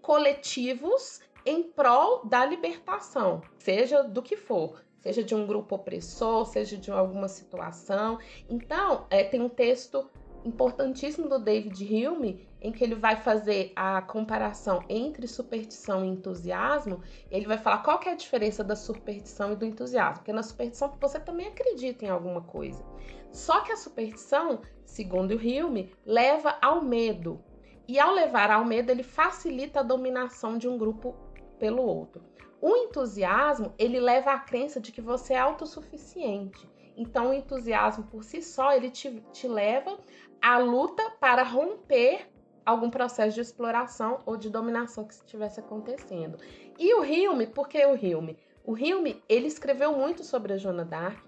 coletivos em prol da libertação, seja do que for, seja de um grupo opressor, seja de alguma situação. Então, é, tem um texto importantíssimo do David Hume em que ele vai fazer a comparação entre superstição e entusiasmo. Ele vai falar qual que é a diferença da superstição e do entusiasmo, porque na superstição você também acredita em alguma coisa. Só que a superstição, segundo Hume, leva ao medo. E ao levar ao medo, ele facilita a dominação de um grupo pelo outro. O entusiasmo, ele leva à crença de que você é autossuficiente. Então, o entusiasmo por si só, ele te, te leva à luta para romper algum processo de exploração ou de dominação que estivesse acontecendo. E o Hilme, por que o Hilme? O Hilme, ele escreveu muito sobre a Joana d'Arc,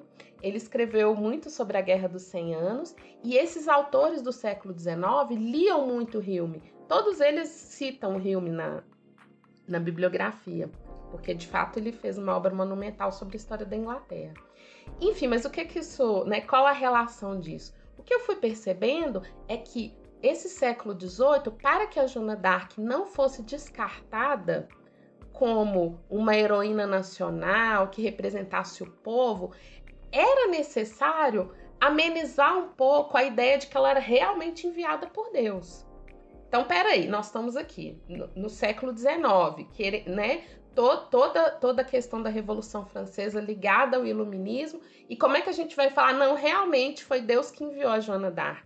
ele escreveu muito sobre a Guerra dos 100 Anos, e esses autores do século XIX liam muito o Hilme. Todos eles citam o Hilme na, na bibliografia porque de fato ele fez uma obra monumental sobre a história da Inglaterra. Enfim, mas o que que isso, né? Qual a relação disso? O que eu fui percebendo é que esse século XVIII, para que a Joana d'Arc não fosse descartada como uma heroína nacional que representasse o povo, era necessário amenizar um pouco a ideia de que ela era realmente enviada por Deus. Então, peraí, nós estamos aqui no, no século XIX, que, né, to, toda, toda a questão da Revolução Francesa ligada ao iluminismo. E como é que a gente vai falar, não, realmente foi Deus que enviou a Joana d'Arc?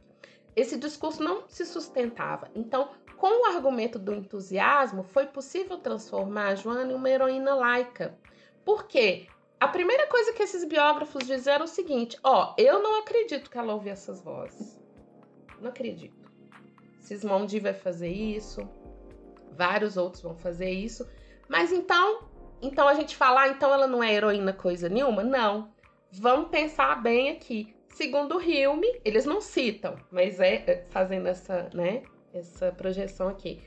Esse discurso não se sustentava. Então, com o argumento do entusiasmo, foi possível transformar a Joana em uma heroína laica. Por quê? A primeira coisa que esses biógrafos disseram é o seguinte: ó, eu não acredito que ela ouvia essas vozes. Não acredito. Sismondi vai fazer isso, vários outros vão fazer isso. Mas então, então a gente falar, ah, então ela não é heroína coisa nenhuma? Não. Vamos pensar bem aqui. Segundo Hilme, eles não citam, mas é, é fazendo essa, né, essa projeção aqui.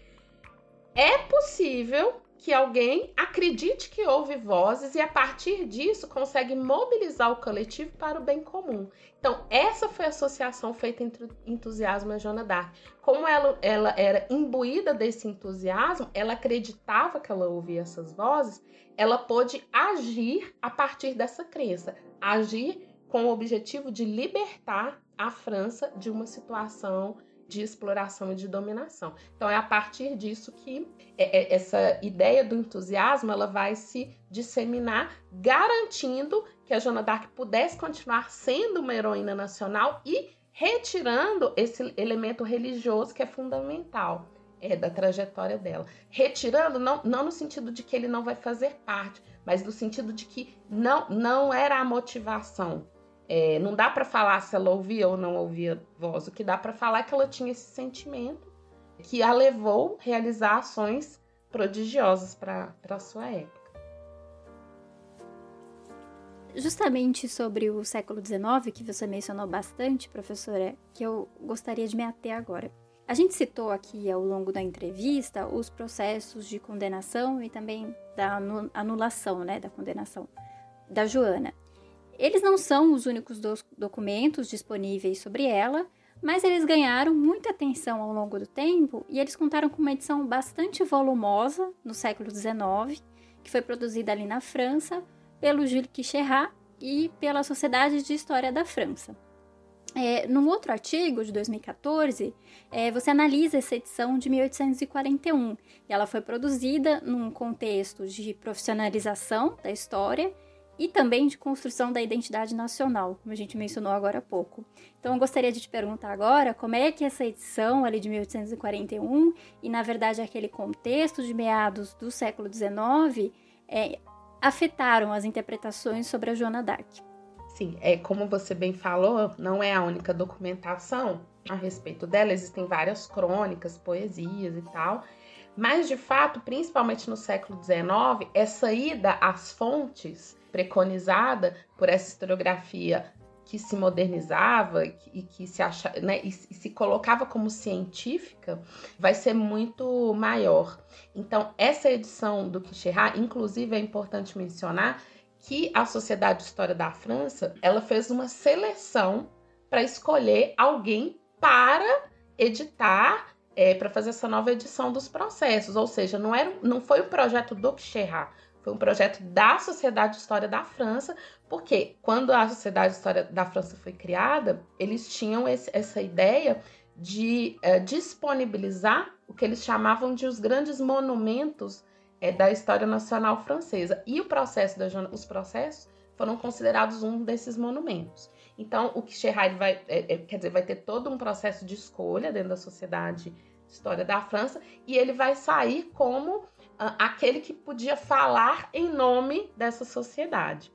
É possível que alguém acredite que ouve vozes e a partir disso consegue mobilizar o coletivo para o bem comum. Então, essa foi a associação feita entre entusiasmo e Joana d'Arc. Como ela, ela era imbuída desse entusiasmo, ela acreditava que ela ouvia essas vozes, ela pôde agir a partir dessa crença, agir com o objetivo de libertar a França de uma situação de exploração e de dominação. Então é a partir disso que é, é, essa ideia do entusiasmo ela vai se disseminar, garantindo que a Joana d'Arc pudesse continuar sendo uma heroína nacional e retirando esse elemento religioso que é fundamental é, da trajetória dela. Retirando, não, não no sentido de que ele não vai fazer parte, mas no sentido de que não, não era a motivação é, não dá para falar se ela ouvia ou não ouvia voz. O que dá para falar é que ela tinha esse sentimento que a levou a realizar ações prodigiosas para a sua época.
Justamente sobre o século XIX, que você mencionou bastante, professora, que eu gostaria de me ater agora. A gente citou aqui ao longo da entrevista os processos de condenação e também da anulação né, da condenação da Joana. Eles não são os únicos documentos disponíveis sobre ela, mas eles ganharam muita atenção ao longo do tempo e eles contaram com uma edição bastante volumosa no século XIX, que foi produzida ali na França pelo Jules Quicherat e pela Sociedade de História da França. É, num outro artigo de 2014, é, você analisa essa edição de 1841 e ela foi produzida num contexto de profissionalização da história e também de construção da identidade nacional, como a gente mencionou agora há pouco. Então, eu gostaria de te perguntar agora como é que essa edição ali de 1841 e, na verdade, aquele contexto de meados do século XIX é, afetaram as interpretações sobre a Joana d'Arc.
Sim, é como você bem falou, não é a única documentação a respeito dela, existem várias crônicas, poesias e tal. Mas, de fato, principalmente no século XIX, essa ida às fontes preconizada por essa historiografia que se modernizava e que se acha, né, e se colocava como científica, vai ser muito maior. Então, essa edição do Quicherat, inclusive, é importante mencionar que a Sociedade de História da França, ela fez uma seleção para escolher alguém para editar, é, para fazer essa nova edição dos processos. Ou seja, não, era, não foi o projeto do Quicherat, foi um projeto da Sociedade de História da França, porque quando a Sociedade de História da França foi criada, eles tinham esse, essa ideia de é, disponibilizar o que eles chamavam de os grandes monumentos é, da história nacional francesa. E o processo da, os processos foram considerados um desses monumentos. Então, o que Quicherat vai, é, quer dizer, vai ter todo um processo de escolha dentro da Sociedade de História da França e ele vai sair como aquele que podia falar em nome dessa sociedade.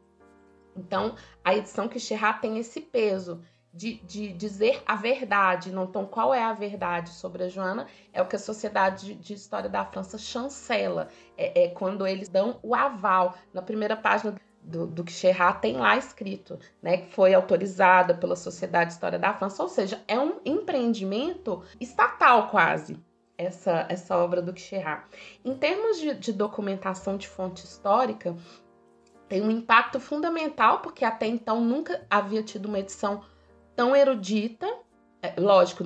Então, a edição que tem esse peso de, de, dizer a verdade. Então, qual é a verdade sobre a Joana? É o que a Sociedade de História da França chancela. É, é quando eles dão o aval. Na primeira página do, do Quicherat tem lá escrito, né, que foi autorizada pela Sociedade de História da França, ou seja, é um empreendimento estatal quase essa, essa obra do Quicherat. Em termos de, de documentação de fonte histórica, tem um impacto fundamental, porque até então nunca havia tido uma edição tão erudita. É, lógico,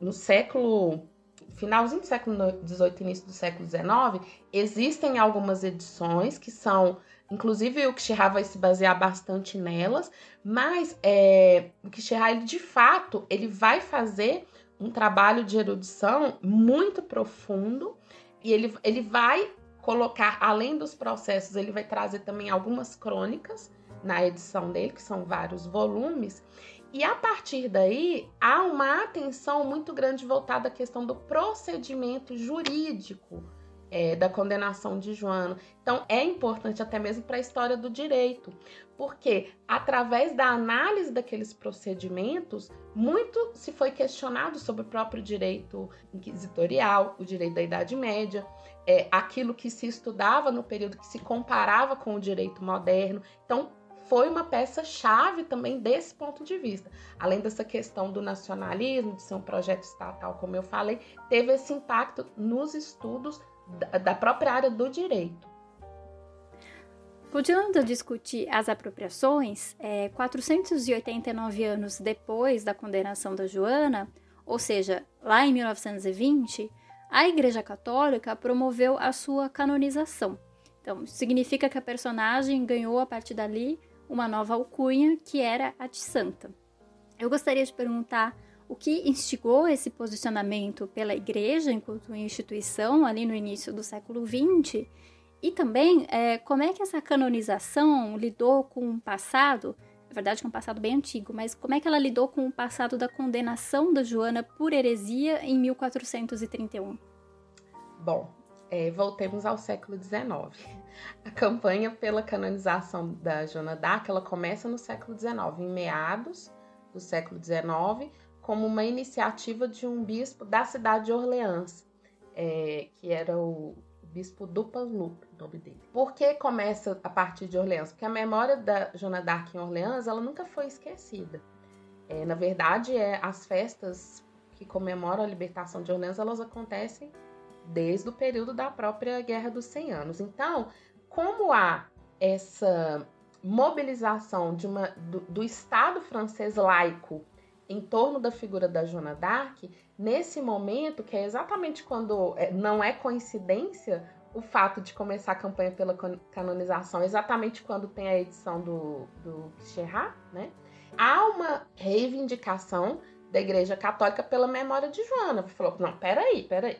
no século finalzinho do século XVIII, início do século XIX, existem algumas edições que são, inclusive o Quicherat vai se basear bastante nelas, mas é, o Quicherat, ele, de fato, ele vai fazer um trabalho de erudição muito profundo e ele, ele vai colocar, além dos processos, ele vai trazer também algumas crônicas na edição dele, que são vários volumes, E a partir daí, há uma atenção muito grande voltada à questão do procedimento jurídico é, da condenação de Joana. Então, é importante até mesmo para a história do direito, porque através da análise daqueles procedimentos, muito se foi questionado sobre o próprio direito inquisitorial, o direito da Idade Média, é, aquilo que se estudava no período que se comparava com o direito moderno. Então, foi uma peça-chave também desse ponto de vista. Além dessa questão do nacionalismo, de ser um projeto estatal, como eu falei, teve esse impacto nos estudos da própria área do direito.
Continuando a discutir as apropriações, é, 489 anos depois da condenação da Joana, ou seja, lá em 1920, a Igreja Católica promoveu a sua canonização. Então, significa que a personagem ganhou a partir dali uma nova alcunha, que era a de santa. Eu gostaria de perguntar o que instigou esse posicionamento pela igreja enquanto instituição ali no início do século XX e também é, como é que essa canonização lidou com o passado, na verdade com um passado bem antigo, mas como é que ela lidou com o passado da condenação da Joana por heresia em 1431?
Bom, é, voltemos ao século XIX. A campanha pela canonização da Joana d'Arc ela começa no século XIX, em meados do século XIX, como uma iniciativa de um bispo da cidade de Orleans, é, que era o bispo Dupanloup, o nome dele. Por que começa a partir de Orleans? Porque a memória da Joana d'Arc em Orleans ela nunca foi esquecida. É, na verdade, é, as festas que comemoram a libertação de Orleans elas acontecem desde o período da própria Guerra dos 100 Anos. Então, como há essa mobilização de uma, do, do Estado francês laico em torno da figura da Joana d'Arc, nesse momento, que é exatamente quando é, não é coincidência o fato de começar a campanha pela canonização, exatamente quando tem a edição do, do Cherrat, né? Há uma reivindicação da Igreja Católica pela memória de Joana. Falou, não, peraí, peraí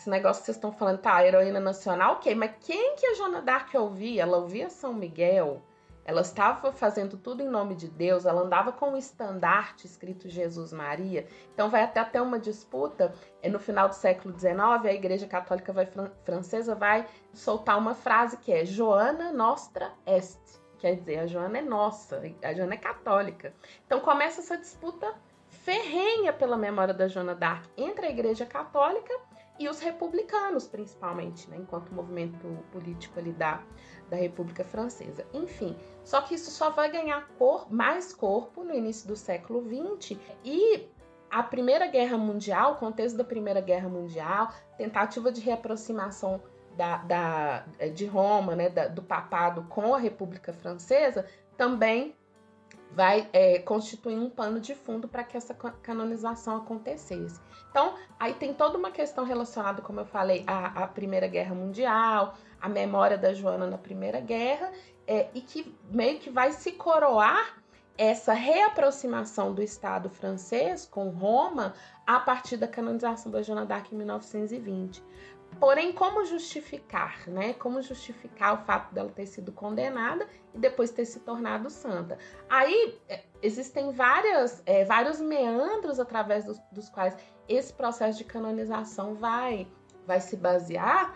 esse negócio que vocês estão falando, tá, heroína nacional, ok, mas quem que a Joana Dark ouvia? Ela ouvia São Miguel, ela estava fazendo tudo em nome de Deus, ela andava com um estandarte escrito Jesus Maria. Então vai até ter uma disputa, é no final do século XIX, a Igreja Católica vai, francesa vai soltar uma frase que é Joana Nostra Est, quer dizer, a Joana é nossa, a Joana é católica. Então começa essa disputa ferrenha pela memória da Joana d'Arc entre a Igreja Católica e os republicanos, principalmente, né, enquanto movimento político ali da, da República Francesa. Enfim, só que isso só vai ganhar cor, mais corpo no início do século XX e a Primeira Guerra Mundial, o contexto da Primeira Guerra Mundial, tentativa de reaproximação da, da, de Roma, né, da, do papado com a República Francesa, também vai é, constituir um pano de fundo para que essa canonização acontecesse. Então, aí tem toda uma questão relacionada, como eu falei, à, à Primeira Guerra Mundial, a memória da Joana na Primeira Guerra, é, e que meio que vai se coroar essa reaproximação do Estado francês com Roma a partir da canonização da Joana d'Arc em 1920. Porém, como justificar, né? Como justificar o fato dela ter sido condenada e depois ter se tornado santa? Aí é, existem várias, é, vários meandros através dos, dos quais esse processo de canonização vai, vai se basear,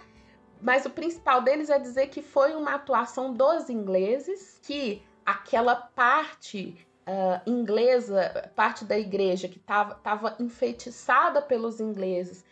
mas o principal deles é dizer que foi uma atuação dos ingleses, que aquela parte uh, inglesa, parte da igreja que estava enfeitiçada pelos ingleses,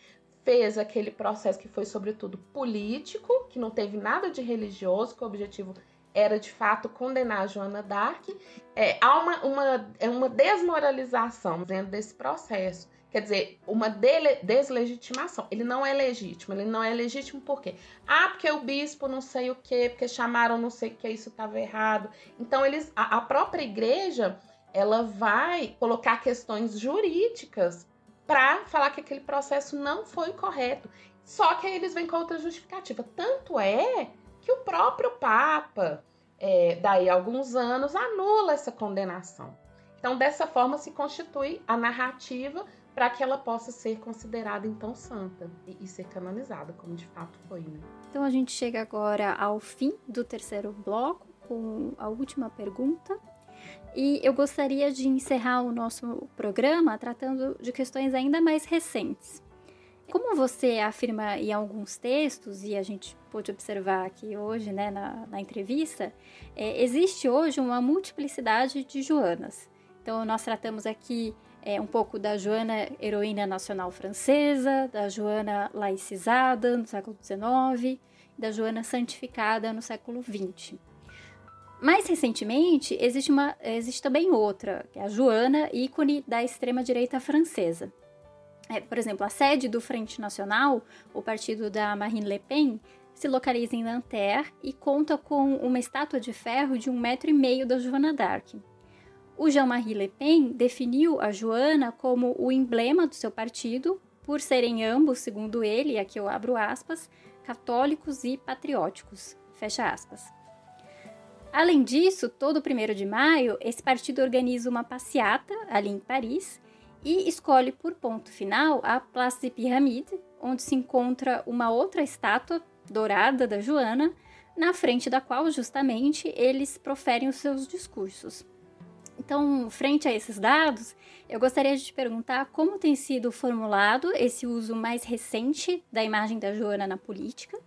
fez aquele processo que foi, sobretudo, político, que não teve nada de religioso, que o objetivo era de fato condenar Joana d'Arc. É, há uma, uma, é uma desmoralização dentro desse processo. Quer dizer, uma dele, deslegitimação. Ele não é legítimo. Ele não é legítimo por quê? Ah, porque o bispo não sei o quê, porque chamaram não sei o que, isso estava errado. Então, eles, a, a própria igreja, ela vai colocar questões jurídicas para falar que aquele processo não foi correto. Só que aí eles vêm com outra justificativa. Tanto é que o próprio Papa, é, daí a alguns anos, anula essa condenação. Então, dessa forma, se constitui a narrativa para que ela possa ser considerada então santa e, ser canonizada, como de fato foi. Né?
Então a gente chega agora ao fim do terceiro bloco com a última pergunta. E eu gostaria de encerrar o nosso programa tratando de questões ainda mais recentes. Como você afirma em alguns textos, e a gente pôde observar aqui hoje né, na, na entrevista, é, existe hoje uma multiplicidade de Joanas. Então, nós tratamos aqui é, um pouco da Joana heroína nacional francesa, da Joana laicizada no século XIX, da Joana santificada no século XX. Mais recentemente, existe, uma, existe também outra, que é a Joana, ícone da extrema-direita francesa. É, por exemplo, a sede do Frente Nacional, o partido da Marine Le Pen, se localiza em Nanterre e conta com uma estátua de ferro de um metro e meio da Joana d'Arc. O Jean-Marie Le Pen definiu a Joana como o emblema do seu partido, por serem ambos, segundo ele, aqui eu abro aspas, católicos e patrióticos. Fecha aspas. Além disso, todo 1 de maio, esse partido organiza uma passeata ali em Paris e escolhe por ponto final a Place des Pyramides, onde se encontra uma outra estátua dourada da Joana, na frente da qual justamente eles proferem os seus discursos. Então, frente a esses dados, eu gostaria de te perguntar como tem sido formulado esse uso mais recente da imagem da Joana na política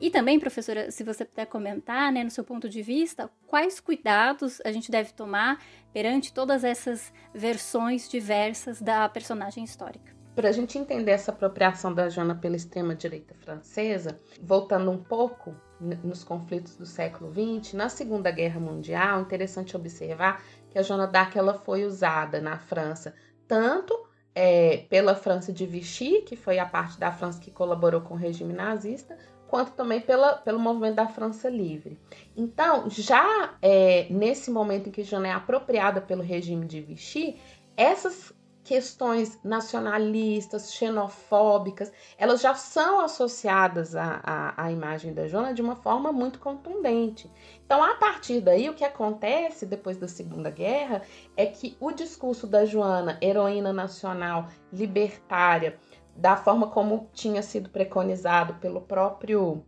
e também, professora, se você puder comentar, né, no seu ponto de vista, quais cuidados a gente deve tomar perante todas essas versões diversas da personagem histórica.
Para a gente entender essa apropriação da Joana pela extrema-direita francesa, voltando um pouco nos conflitos do século XX, na Segunda Guerra Mundial, interessante observar que a Joana d'Arc ela foi usada na França tanto é, pela França de Vichy, que foi a parte da França que colaborou com o regime nazista, quanto também pela, pelo movimento da França Livre. Então, já é, nesse momento em que Jeanne é apropriada pelo regime de Vichy, essas questões nacionalistas, xenofóbicas, elas já são associadas à, à, à, imagem da Joana de uma forma muito contundente. Então, a partir daí, o que acontece depois da Segunda Guerra é que o discurso da Joana, heroína nacional, libertária, da forma como tinha sido preconizado pelo próprio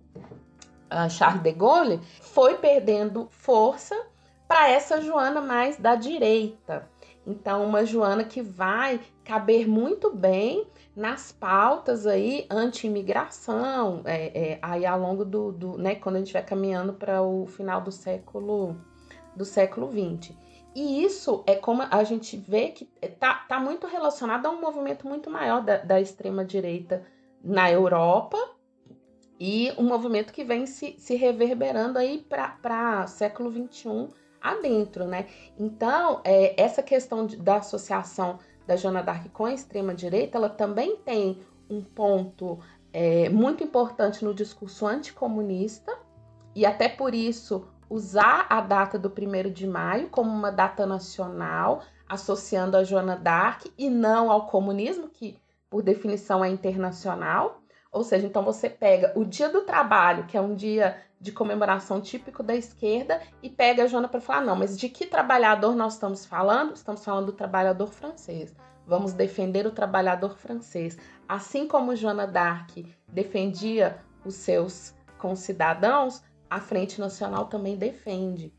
uh, Charles de Gaulle, foi perdendo força para essa Joana mais da direita. Então, uma Joana que vai caber muito bem nas pautas aí anti-imigração, é, é, aí ao longo do, do, né, quando a gente vai caminhando para o final do século do século 20. E isso é como a gente vê que está tá muito relacionado a um movimento muito maior da, da extrema-direita na Europa e um movimento que vem se, se reverberando aí para século XXI adentro, né? Então, é, essa questão de, da associação da Joana d'Arc com a extrema-direita, ela também tem um ponto é, muito importante no discurso anticomunista, e até por isso usar a data do 1 de maio como uma data nacional, associando a Joana d'Arc e não ao comunismo, que por definição é internacional. Ou seja, então você pega o Dia do Trabalho, que é um dia de comemoração típico da esquerda, e pega a Joana para falar: não, mas de que trabalhador nós estamos falando? Estamos falando do trabalhador francês. Vamos defender o trabalhador francês. Assim como Joana d'Arc defendia os seus concidadãos, a Frente Nacional também defende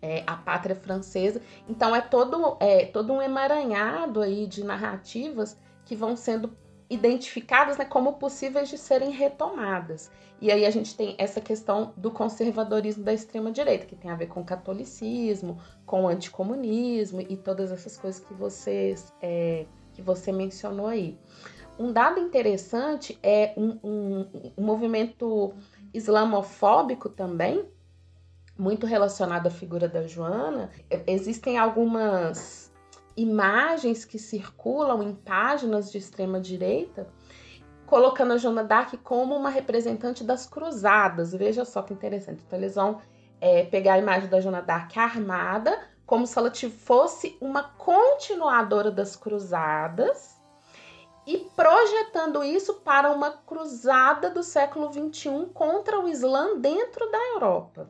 é, a pátria francesa. Então é todo, é todo um emaranhado aí de narrativas que vão sendo identificadas né, como possíveis de serem retomadas. E aí a gente tem essa questão do conservadorismo da extrema-direita, que tem a ver com o catolicismo, com o anticomunismo e todas essas coisas que, vocês, é, que você mencionou aí. Um dado interessante é um, um, um movimento islamofóbico também, muito relacionado à figura da Joana. Existem algumas imagens que circulam em páginas de extrema direita colocando a Joana d'Arc como uma representante das cruzadas. Veja só que interessante. Então eles vão é, pegar a imagem da Joana d'Arc armada, como se ela fosse uma continuadora das cruzadas e projetando isso para uma cruzada do século XXI contra o Islã dentro da Europa.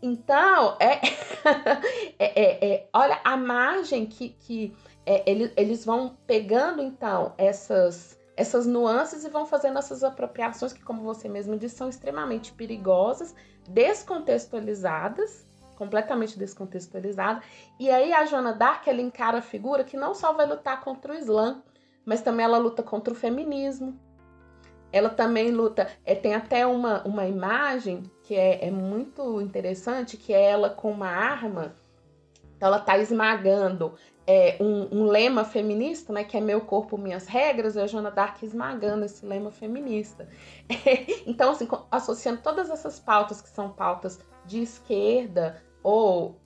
Então, é, é, é, é, olha a margem que, que é, eles, eles vão pegando, então, essas, essas nuances e vão fazendo essas apropriações que, como você mesmo disse, são extremamente perigosas, descontextualizadas, completamente descontextualizada. E aí a Joana Dark ela encara a figura que não só vai lutar contra o Islã, mas também ela luta contra o feminismo. Ela também luta, é, tem até uma, uma imagem que é, é muito interessante, que é ela com uma arma, então ela está esmagando é, um, um, lema feminista, né, que é meu corpo, minhas regras, e a Joana Dark esmagando esse lema feminista. então, assim, associando todas essas pautas que são pautas de esquerda ou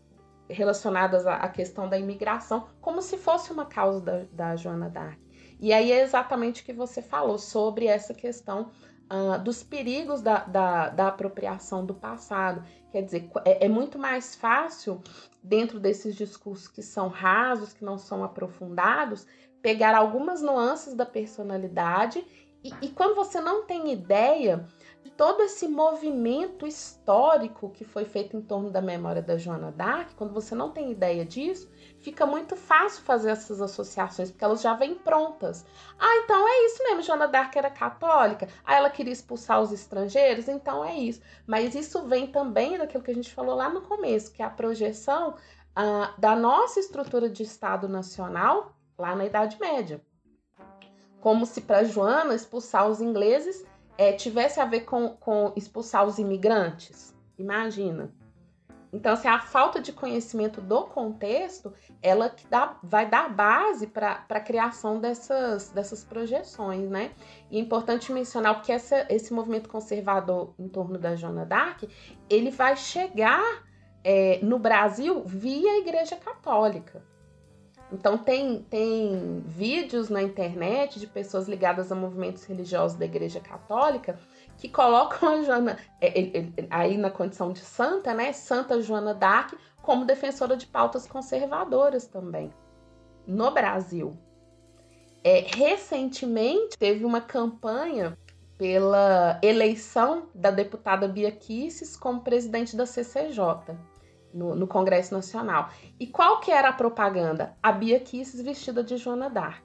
relacionadas à, questão da imigração, como se fosse uma causa da, da Joana Dark. E aí é exatamente o que você falou sobre essa questão uh, dos perigos da, da, da, apropriação do passado. Quer dizer, é, é muito mais fácil, dentro desses discursos que são rasos, que não são aprofundados, pegar algumas nuances da personalidade e, e, quando você não tem ideia de todo esse movimento histórico que foi feito em torno da memória da Joana Dark, quando você não tem ideia disso, fica muito fácil fazer essas associações, porque elas já vêm prontas. Ah, então é isso mesmo, Joana Dark era católica, ah, ela queria expulsar os estrangeiros, então é isso. Mas isso vem também daquilo que a gente falou lá no começo, que é a projeção ah, da nossa estrutura de Estado nacional lá na Idade Média. Como se para Joana expulsar os ingleses é, tivesse a ver com, com expulsar os imigrantes. Imagina. Então, assim, a falta de conhecimento do contexto, ela que dá, vai dar base para a criação dessas, dessas projeções, né? E é importante mencionar que essa, esse movimento conservador em torno da Joana Dark, ele vai chegar é, no Brasil via Igreja Católica. Então tem, tem vídeos na internet de pessoas ligadas a movimentos religiosos da Igreja Católica que colocam a Joana é, aí na condição de santa, né? Santa Joana d'Arc como defensora de pautas conservadoras também no Brasil. É, recentemente teve uma campanha pela eleição da deputada Bia Kisses como presidente da CCJ no, no, Congresso Nacional. E qual que era a propaganda? A Bia Kisses vestida de Joana Dark.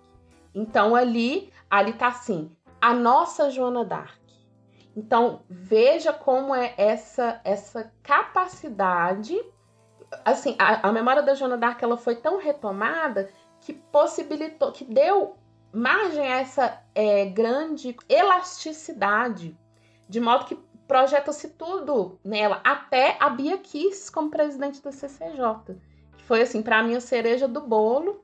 Então ali, ali tá assim, a nossa Joana Dark. Então veja como é essa essa capacidade, assim, a, a memória da Joana Dark ela foi tão retomada que possibilitou, que deu margem a essa é, grande elasticidade, de modo que projeta-se tudo nela, até a Bia Kiss como presidente da CCJ, que foi assim para mim a cereja do bolo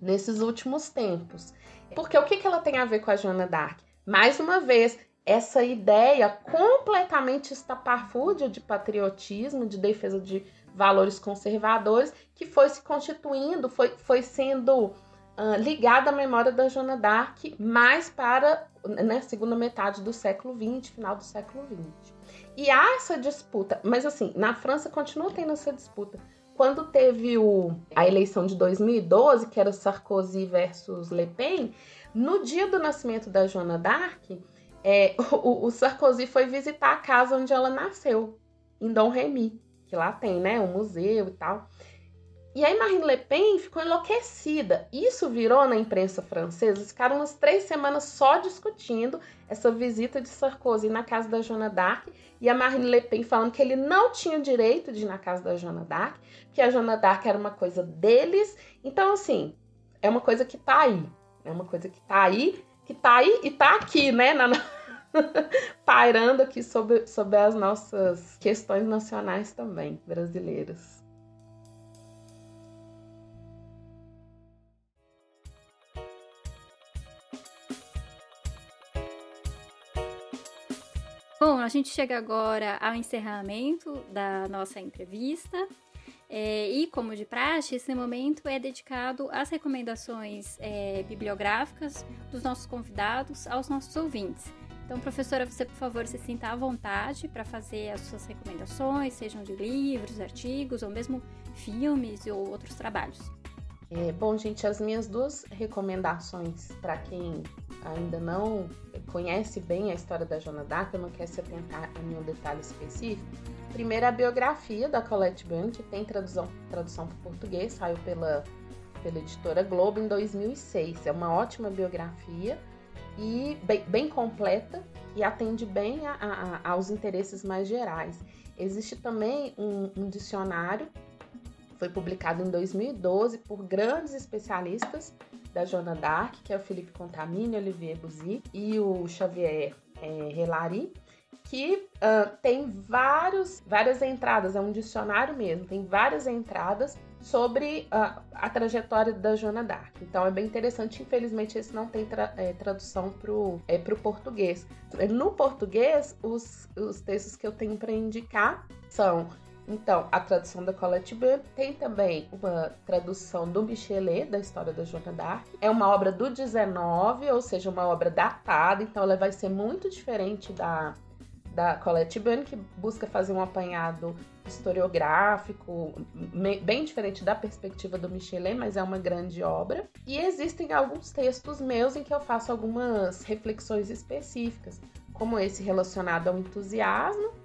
nesses últimos tempos. Porque o que, que ela tem a ver com a Joana Dark? Mais uma vez, essa ideia completamente estapafúrdia de patriotismo, de defesa de valores conservadores, que foi se constituindo, foi, foi sendo uh, ligada à memória da Joana Dark mais para né, segunda metade do século XX, final do século XX. E há essa disputa, mas assim, na França continua tendo essa disputa. Quando teve o, a eleição de 2012, que era Sarkozy versus Le Pen, no dia do nascimento da Joana d'Arc, é, o, o, Sarkozy foi visitar a casa onde ela nasceu, em Dom Remy, que lá tem, né, um museu e tal. E aí Marine Le Pen ficou enlouquecida. Isso virou na imprensa francesa. Ficaram umas três semanas só discutindo essa visita de Sarkozy na casa da Joana d'Arc e a Marine Le Pen falando que ele não tinha o direito de ir na casa da Joana d'Arc, que a Joana d'Arc era uma coisa deles. Então, assim, é uma coisa que tá aí. É uma coisa que tá aí, que tá aí e tá aqui, né? Na... Pairando aqui sobre, sobre as nossas questões nacionais também, brasileiras.
Bom, a gente chega agora ao encerramento da nossa entrevista. É, e, como de praxe, esse momento é dedicado às recomendações é, bibliográficas dos nossos convidados aos nossos ouvintes. Então, professora, você, por favor, se sinta à vontade para fazer as suas recomendações, sejam de livros, artigos ou mesmo filmes ou outros trabalhos.
É, bom, gente, as minhas duas recomendações para quem ainda não conhece bem a história da Joana D'Arc, não quer se atentar a nenhum detalhe específico. Primeiro, a biografia da Colette Byrne, que tem tradução, tradução para português, saiu pela, pela editora Globo em 2006. É uma ótima biografia e bem, bem completa e atende bem a, a, aos interesses mais gerais. Existe também um, um dicionário, foi publicado em 2012 por grandes especialistas da Joana d'Arc, que é o Felipe Contamini, Olivier Buzy e o Xavier é, que uh, tem vários, várias entradas, é um dicionário mesmo, tem várias entradas sobre uh, a trajetória da Joana d'Arc. Então é bem interessante, infelizmente esse não tem tra é, tradução para o é, português. No português, os, os textos que eu tenho para indicar são então, a tradução da Colette Bunn tem também uma tradução do Michelet, da história da Joana d'Arc. É uma obra do 19, ou seja, uma obra datada, então ela vai ser muito diferente da, da Colette Bunn, que busca fazer um apanhado historiográfico, bem diferente da perspectiva do Michelet, mas é uma grande obra. E existem alguns textos meus em que eu faço algumas reflexões específicas, como esse relacionado ao entusiasmo,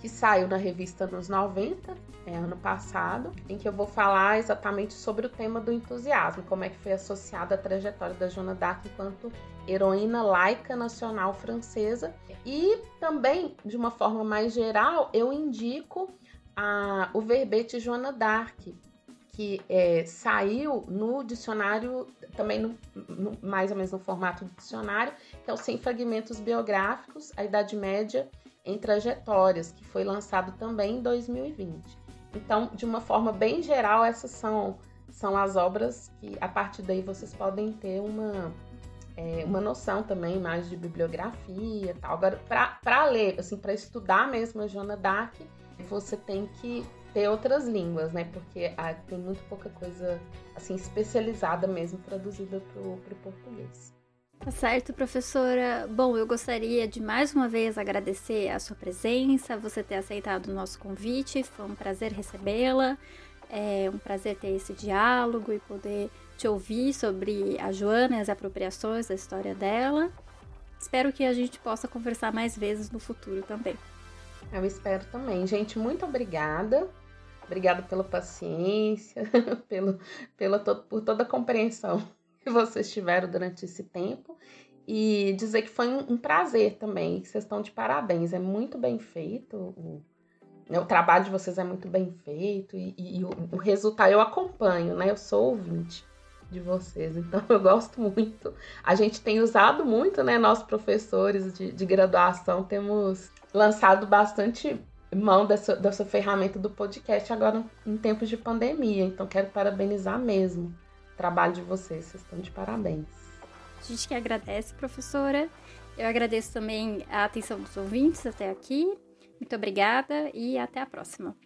que saiu na revista nos 90, é, ano passado, em que eu vou falar exatamente sobre o tema do entusiasmo, como é que foi associada a trajetória da Joana d'Arc enquanto heroína laica nacional francesa. E também, de uma forma mais geral, eu indico a, o verbete Joana d'Arc, que é, saiu no dicionário, também no, no, mais ou menos no formato de dicionário, que é o Sem Fragmentos Biográficos, a Idade Média em trajetórias, que foi lançado também em 2020. Então, de uma forma bem geral, essas são, são as obras que a partir daí vocês podem ter uma, é, uma noção também mais de bibliografia tal. Agora, para ler, assim, para estudar mesmo a Joana Dark, você tem que ter outras línguas, né? Porque ah, tem muito pouca coisa assim especializada mesmo traduzida para o português.
Tá certo, professora. Bom, eu gostaria de mais uma vez agradecer a sua presença, você ter aceitado o nosso convite. Foi um prazer recebê-la. É um prazer ter esse diálogo e poder te ouvir sobre a Joana e as apropriações da história dela. Espero que a gente possa conversar mais vezes no futuro também.
Eu espero também. Gente, muito obrigada. Obrigada pela paciência, pelo, pela, por toda a compreensão que vocês tiveram durante esse tempo e dizer que foi um, prazer também. Vocês estão de parabéns, é muito bem feito. O, né, o trabalho de vocês é muito bem feito e, e, e o, o, resultado eu acompanho, né? Eu sou ouvinte de vocês, então eu gosto muito. A gente tem usado muito, né? Nós professores de, de graduação temos lançado bastante mão dessa, dessa ferramenta do podcast agora em tempos de pandemia. Então quero parabenizar mesmo trabalho de vocês. Vocês estão de parabéns.
A gente que agradece, professora. Eu agradeço também a atenção dos ouvintes até aqui. Muito obrigada e até a próxima.